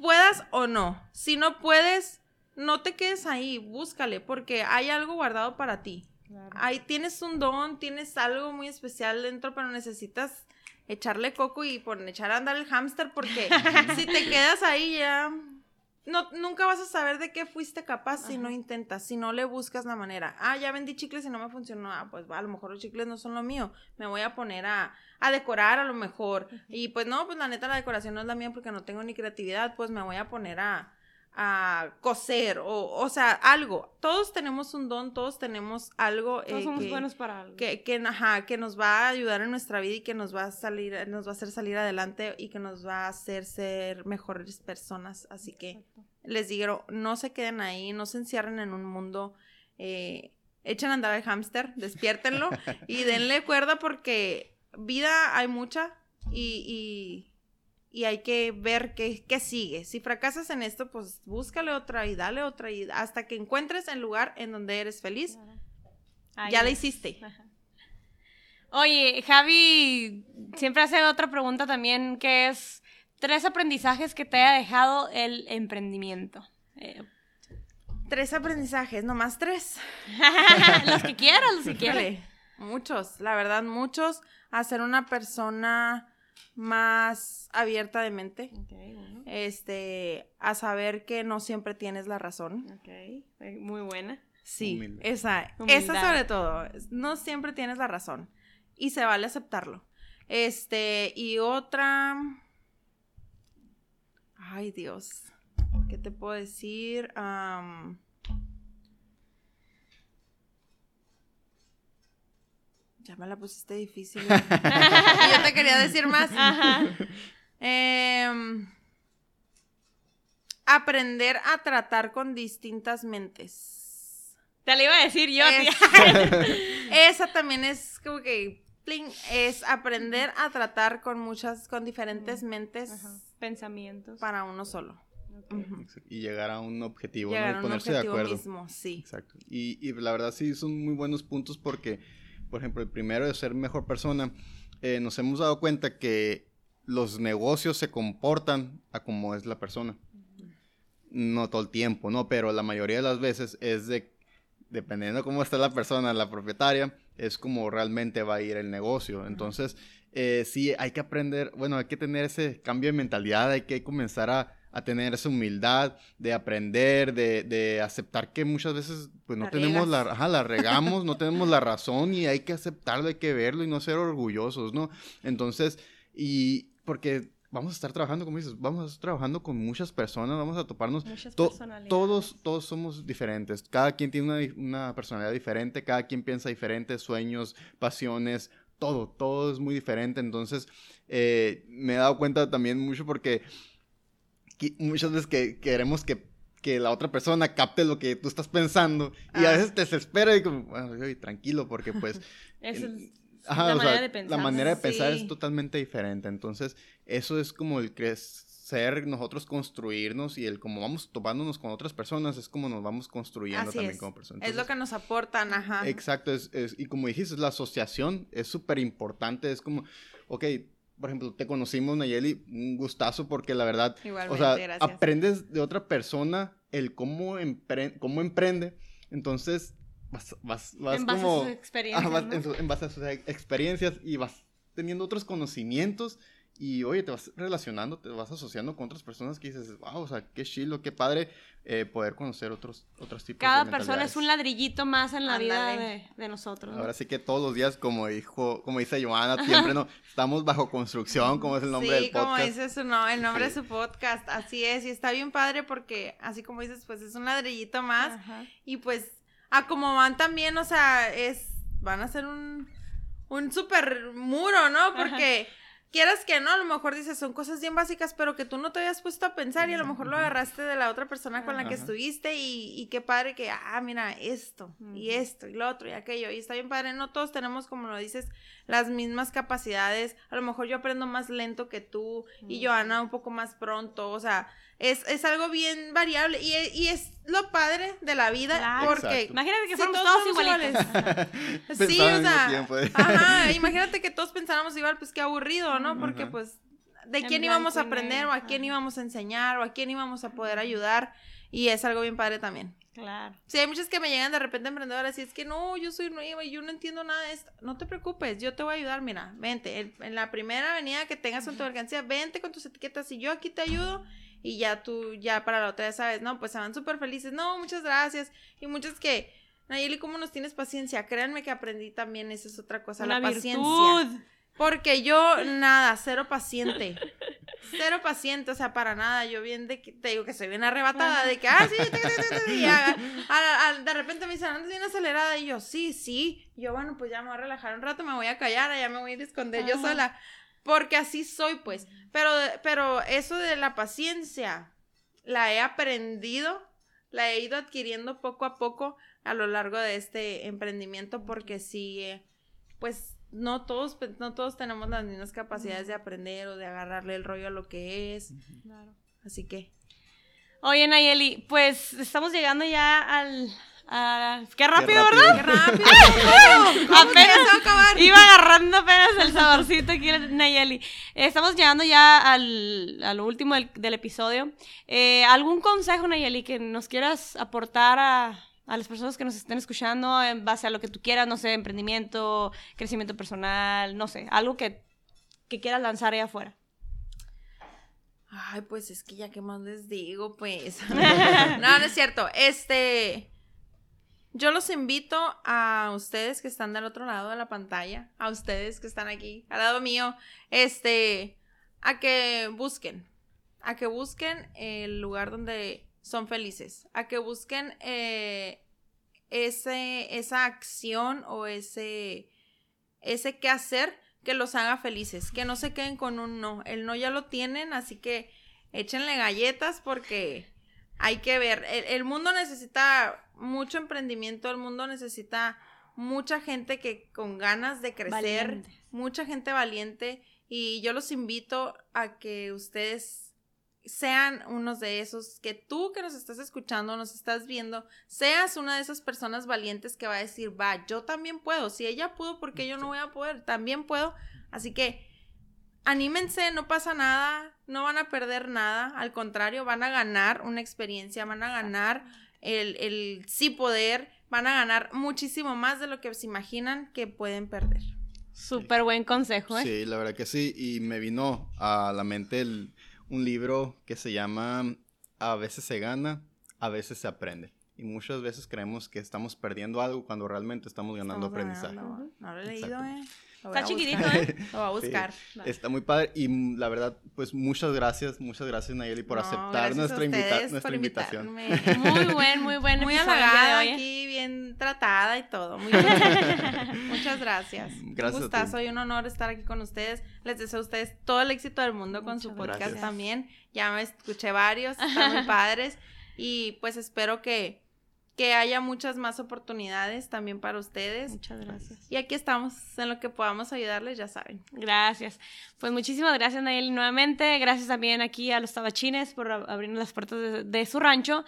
puedas o no, si no puedes, no te quedes ahí, búscale, porque hay algo guardado para ti. Ahí tienes un don, tienes algo muy especial dentro, pero necesitas echarle coco y pon- echar a andar el hámster porque <laughs> si te quedas ahí ya no, nunca vas a saber de qué fuiste capaz si no intentas, si no le buscas la manera. Ah, ya vendí chicles y no me funcionó. Ah, pues va, a lo mejor los chicles no son lo mío. Me voy a poner a, a decorar a lo mejor. Y pues no, pues la neta la decoración no es la mía porque no tengo ni creatividad. Pues me voy a poner a, a coser o, o sea, algo. Todos tenemos un don, todos tenemos algo. Todos eh, somos que- buenos para algo. que, que, ajá, que nos va a ayudar en nuestra vida y que nos va a salir, nos va a hacer salir adelante y que nos va a hacer ser mejores personas. Así que Exacto. les digo, no se queden ahí, no se encierren en un mundo, eh, echen a andar al hámster, despiértenlo <laughs> y denle cuerda porque vida hay mucha y, y, y hay que ver qué, qué sigue. Si fracasas en esto, pues búscale otra y dale otra y hasta que encuentres el lugar en donde eres feliz, ya la hiciste. Ajá. <laughs> Oye, Javi siempre hace otra pregunta también, que es tres aprendizajes que te haya dejado el emprendimiento. Eh, Tres aprendizajes, nomás tres. <laughs> <laughs> los que quieras, los que quieras. Muchos, la verdad, muchos. A ser una persona más abierta de mente. Ok, bueno. Este, a saber que no siempre tienes la razón. Ok, eh, muy buena. Sí, Humilde. esa, Humildad. esa sobre todo. No siempre tienes la razón. Y se vale aceptarlo. Este, y otra. Ay, Dios. ¿Qué te puedo decir? Ya me la pusiste difícil. <laughs> yo te quería decir más. Ajá. Em, aprender a tratar con distintas mentes. Te lo iba a decir yo, Es- tía. <laughs> Esa también es como que pling, es aprender a tratar con muchas, con diferentes mentes Ajá. Pensamientos. para uno solo. Y llegar a un objetivo, Llegar ¿no? a Y un ponerse objetivo de acuerdo. mismo, sí. Exacto. Y, y la verdad sí son muy buenos puntos porque, por ejemplo, el primero de ser mejor persona, eh, nos hemos dado cuenta que los negocios se comportan a como es la persona. No todo el tiempo, ¿no? Pero la mayoría de las veces es de, dependiendo de cómo está la persona, la propietaria, es como realmente va a ir el negocio. Entonces, eh, sí, hay que aprender, bueno, hay que tener ese cambio de mentalidad, hay que comenzar a, a tener esa humildad de aprender, de, de aceptar que muchas veces pues no La tenemos la, riegas. ajá, la regamos, no <laughs> tenemos la razón y hay que aceptarlo, hay que verlo y no ser orgullosos, ¿no? Entonces, y porque vamos a estar trabajando, como dices, vamos a estar trabajando con muchas personas, vamos a toparnos Muchas To- personalidades. todos, todos somos diferentes. Cada quien tiene una, una personalidad diferente, cada quien piensa diferente, sueños, pasiones, todo, todo es muy diferente. Entonces, eh, me he dado cuenta también mucho porque muchas veces que queremos que, que la otra persona capte lo que tú estás pensando y a Ah. veces te desespera y como, bueno, tranquilo, porque pues... <laughs> Es en- el- Ajá, la manera sea, de pensar. La manera de pensar Sí. es totalmente diferente. Entonces, eso es como el crecer, nosotros construirnos y el como vamos topándonos con otras personas, es como nos vamos construyendo Así también es. como personas. es lo que nos aportan, ajá. Exacto, es, es- y como dijiste, la asociación es súper importante. Es como, ok, por ejemplo, te conocimos, Nayeli, un gustazo porque la verdad, Igualmente, o sea, gracias. aprendes de otra persona el cómo, empre- cómo emprende. Entonces, vas, vas, vas en base como... a sus experiencias. Ajá, vas ¿no? en, en base a sus experiencias y vas teniendo otros conocimientos y oye, te vas relacionando, te vas asociando con otras personas que dices, wow, o sea, qué chilo, qué padre eh, poder conocer otros, otros tipos Cada de persona es un ladrillito más en la vida de, de nosotros. ¿no? Ahora sí que todos los días, como dijo, como dice Joana, siempre no, <laughs> estamos bajo construcción, como es el nombre sí, del podcast. como dice su no, el nombre Sí. de su podcast, así es, y está bien padre porque, así como dices, pues es un ladrillito más, Ajá. y pues, a como van también, o sea, es, van a ser un, un super muro, ¿no? Porque quieras que no, a lo mejor dices, son cosas bien básicas, pero que tú no te habías puesto a pensar y a lo mejor lo agarraste de la otra persona con la que Ajá. estuviste y, y qué padre que, ah, mira, esto y esto y lo otro y aquello. Y está bien padre, no todos tenemos, como lo dices, las mismas capacidades. A lo mejor yo aprendo más lento que tú y. Joana un poco más pronto. O sea, es, es algo bien variable y, y es lo padre de la vida Claro. porque... Exacto. Imagínate que fuéramos todos iguales. Sí, <laughs> o sea, tiempo, eh. ajá, <laughs> imagínate que todos pensáramos igual, pues qué aburrido, ¿no? Porque Ajá. pues, ¿de En quién íbamos a aprender o a quién íbamos a enseñar o a quién íbamos a poder ayudar? Y es algo bien padre también. Claro. Sí, hay muchas que me llegan de repente emprendedoras y es que no, yo soy nueva y yo no entiendo nada de esto. No te preocupes, yo te voy a ayudar, mira, vente. el- en la primera avenida que tengas con tu mercancía, vente con tus etiquetas y yo aquí te ayudo. Y ya tú, ya para la otra, ya sabes, no, pues se van súper felices. No, muchas gracias. Y muchas que, Nayeli, ¿cómo nos tienes paciencia? Créanme que aprendí también, esa es otra cosa, Una la paciencia. virtud. Porque yo, nada, cero paciente. Cero paciente, o sea, para nada. Yo bien de que, te digo que soy bien arrebatada, de que, ah, sí, te, te, te, te, y a- a- a- de repente me dicen, andas bien acelerada, y yo, sí, sí. Yo, bueno, pues ya me voy a relajar un rato, me voy a callar, ya me voy a ir a esconder yo sola. Porque así soy, pues. Pero, pero eso de la paciencia, la he aprendido, la he ido adquiriendo poco a poco a lo largo de este emprendimiento, porque sí, eh, pues no todos, no todos tenemos las mismas capacidades de aprender o de agarrarle el rollo a lo que es. Así que. Oye, Nayeli, pues estamos llegando ya al... a- Qué rápido, rápido. ¿verdad? ¡Qué <laughs> rápido! ¿Cómo? ¿Cómo va a acabar? Iba agarrando apenas el saborcito aquí, Nayeli. Eh, Estamos llegando ya al, a lo último del, del episodio. Eh, ¿Algún consejo, Nayeli, que nos quieras aportar a, a las personas que nos estén escuchando en base a lo que tú quieras? No sé, emprendimiento, crecimiento personal, no sé, algo que, que quieras lanzar allá afuera. Ay, pues es que ya qué más les digo, pues. <laughs> <laughs> no, no es cierto. Este. Yo los invito a ustedes que están del otro lado de la pantalla, a ustedes que están aquí, al lado mío, este, a que busquen, a que busquen el lugar donde son felices, a que busquen eh, ese, esa acción o ese, ese qué hacer que los haga felices, que no se queden con un no. El no ya lo tienen, así que échenle galletas porque hay que ver. El, el mundo necesita mucho emprendimiento, el mundo necesita mucha gente que con ganas de crecer, Valientes. mucha gente valiente y yo los invito a que ustedes sean unos de esos, que tú que nos estás escuchando, nos estás viendo, seas una de esas personas valientes que va a decir, va, yo también puedo, si ella pudo, ¿por qué yo no voy a poder? También puedo. Así que anímense, no pasa nada, no van a perder nada, al contrario, van a ganar una experiencia, van a ganar el, el sí poder, van a ganar muchísimo más de lo que se imaginan que pueden perder. Súper buen consejo, ¿eh? Sí, la verdad que sí. Y me vino a la mente el- un libro que se llama A veces se gana, a veces se aprende. Y muchas veces creemos que estamos perdiendo algo cuando realmente estamos ganando Estamos aprendizaje. ganando. No lo he leído, eh. Está chiquitito. ¿eh? <laughs> Lo voy a buscar. Está muy padre y mm, la verdad, pues muchas gracias, muchas gracias Nayeli por No, aceptar gracias a nuestra, invita- ustedes nuestra por invitación. <laughs> Muy buen, muy buen Muy halagada hoy, ¿eh? aquí, bien tratada y todo. Muy bien. <laughs> Muchas gracias. Gracias a Un ti. gustazo y un honor estar aquí con ustedes. Les deseo a ustedes todo el éxito del mundo con su podcast gracias. también. Ya me escuché varios, están muy padres. Y pues espero que, que haya muchas más oportunidades también para ustedes. Muchas gracias. Y aquí estamos, en lo que podamos ayudarles, ya saben. Gracias. Pues muchísimas gracias, Nayeli, nuevamente. Gracias también aquí a los tabachines por ab- abrirnos las puertas de, de su rancho.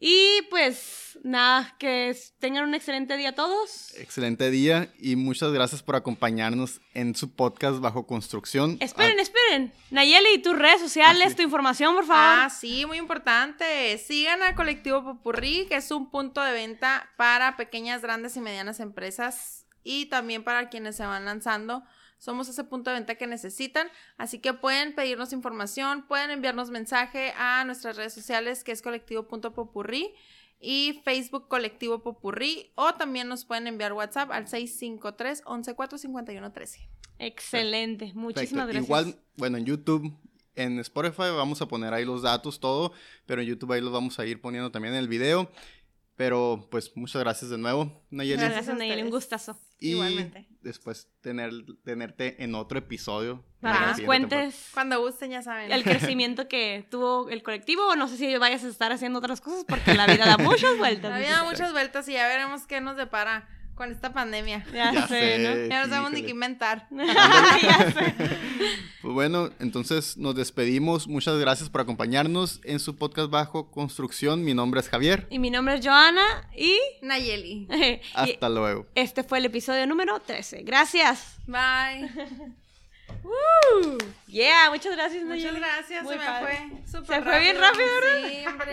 Y pues nada, que tengan un excelente día todos. Excelente día y muchas gracias por acompañarnos en su podcast Bajo Construcción. Esperen, esperen. Nayeli, tus redes sociales, Ah, sí. tu información, por favor. Ah, sí, muy importante. Sigan a Colectivo Popurrí, que es un punto de venta para pequeñas, grandes y medianas empresas y también para quienes se van lanzando. Somos ese punto de venta que necesitan, así que pueden pedirnos información, pueden enviarnos mensaje a nuestras redes sociales, que es colectivo.popurrí y Facebook Colectivo Popurrí, o también nos pueden enviar WhatsApp al 653 114 5113 Excelente. Muchísimas Perfecto. gracias. Igual, bueno, en YouTube, en Spotify vamos a poner ahí los datos, todo, pero en YouTube ahí los vamos a ir poniendo también en el video. Pero pues muchas gracias de nuevo, Nayeli. Gracias. Nayeli, un gustazo. Y Igualmente. después tener, tenerte en otro episodio. Para que nos cuentes Cuando gusten, ya saben. el crecimiento que tuvo el colectivo. O no sé si vayas a estar haciendo otras cosas porque la vida da <laughs> muchas vueltas. La vida da muchas vueltas y ya veremos qué nos depara con esta pandemia. Ya, Ya sé, sé. ¿no? Ya no sabemos ni qué inventar. <laughs> ya sé. Pues bueno, entonces nos despedimos. Muchas gracias por acompañarnos en su podcast Bajo Construcción. Mi nombre es Javier. Y mi nombre es Joana y, Nayeli. <laughs> y Hasta luego. este fue el episodio número 13. Gracias. Bye. <laughs> Yeah, muchas gracias, Muchas Nayeli. gracias. Muy se me padre. fue súper Se fue bien rápido, ¿verdad? Sí, hombre.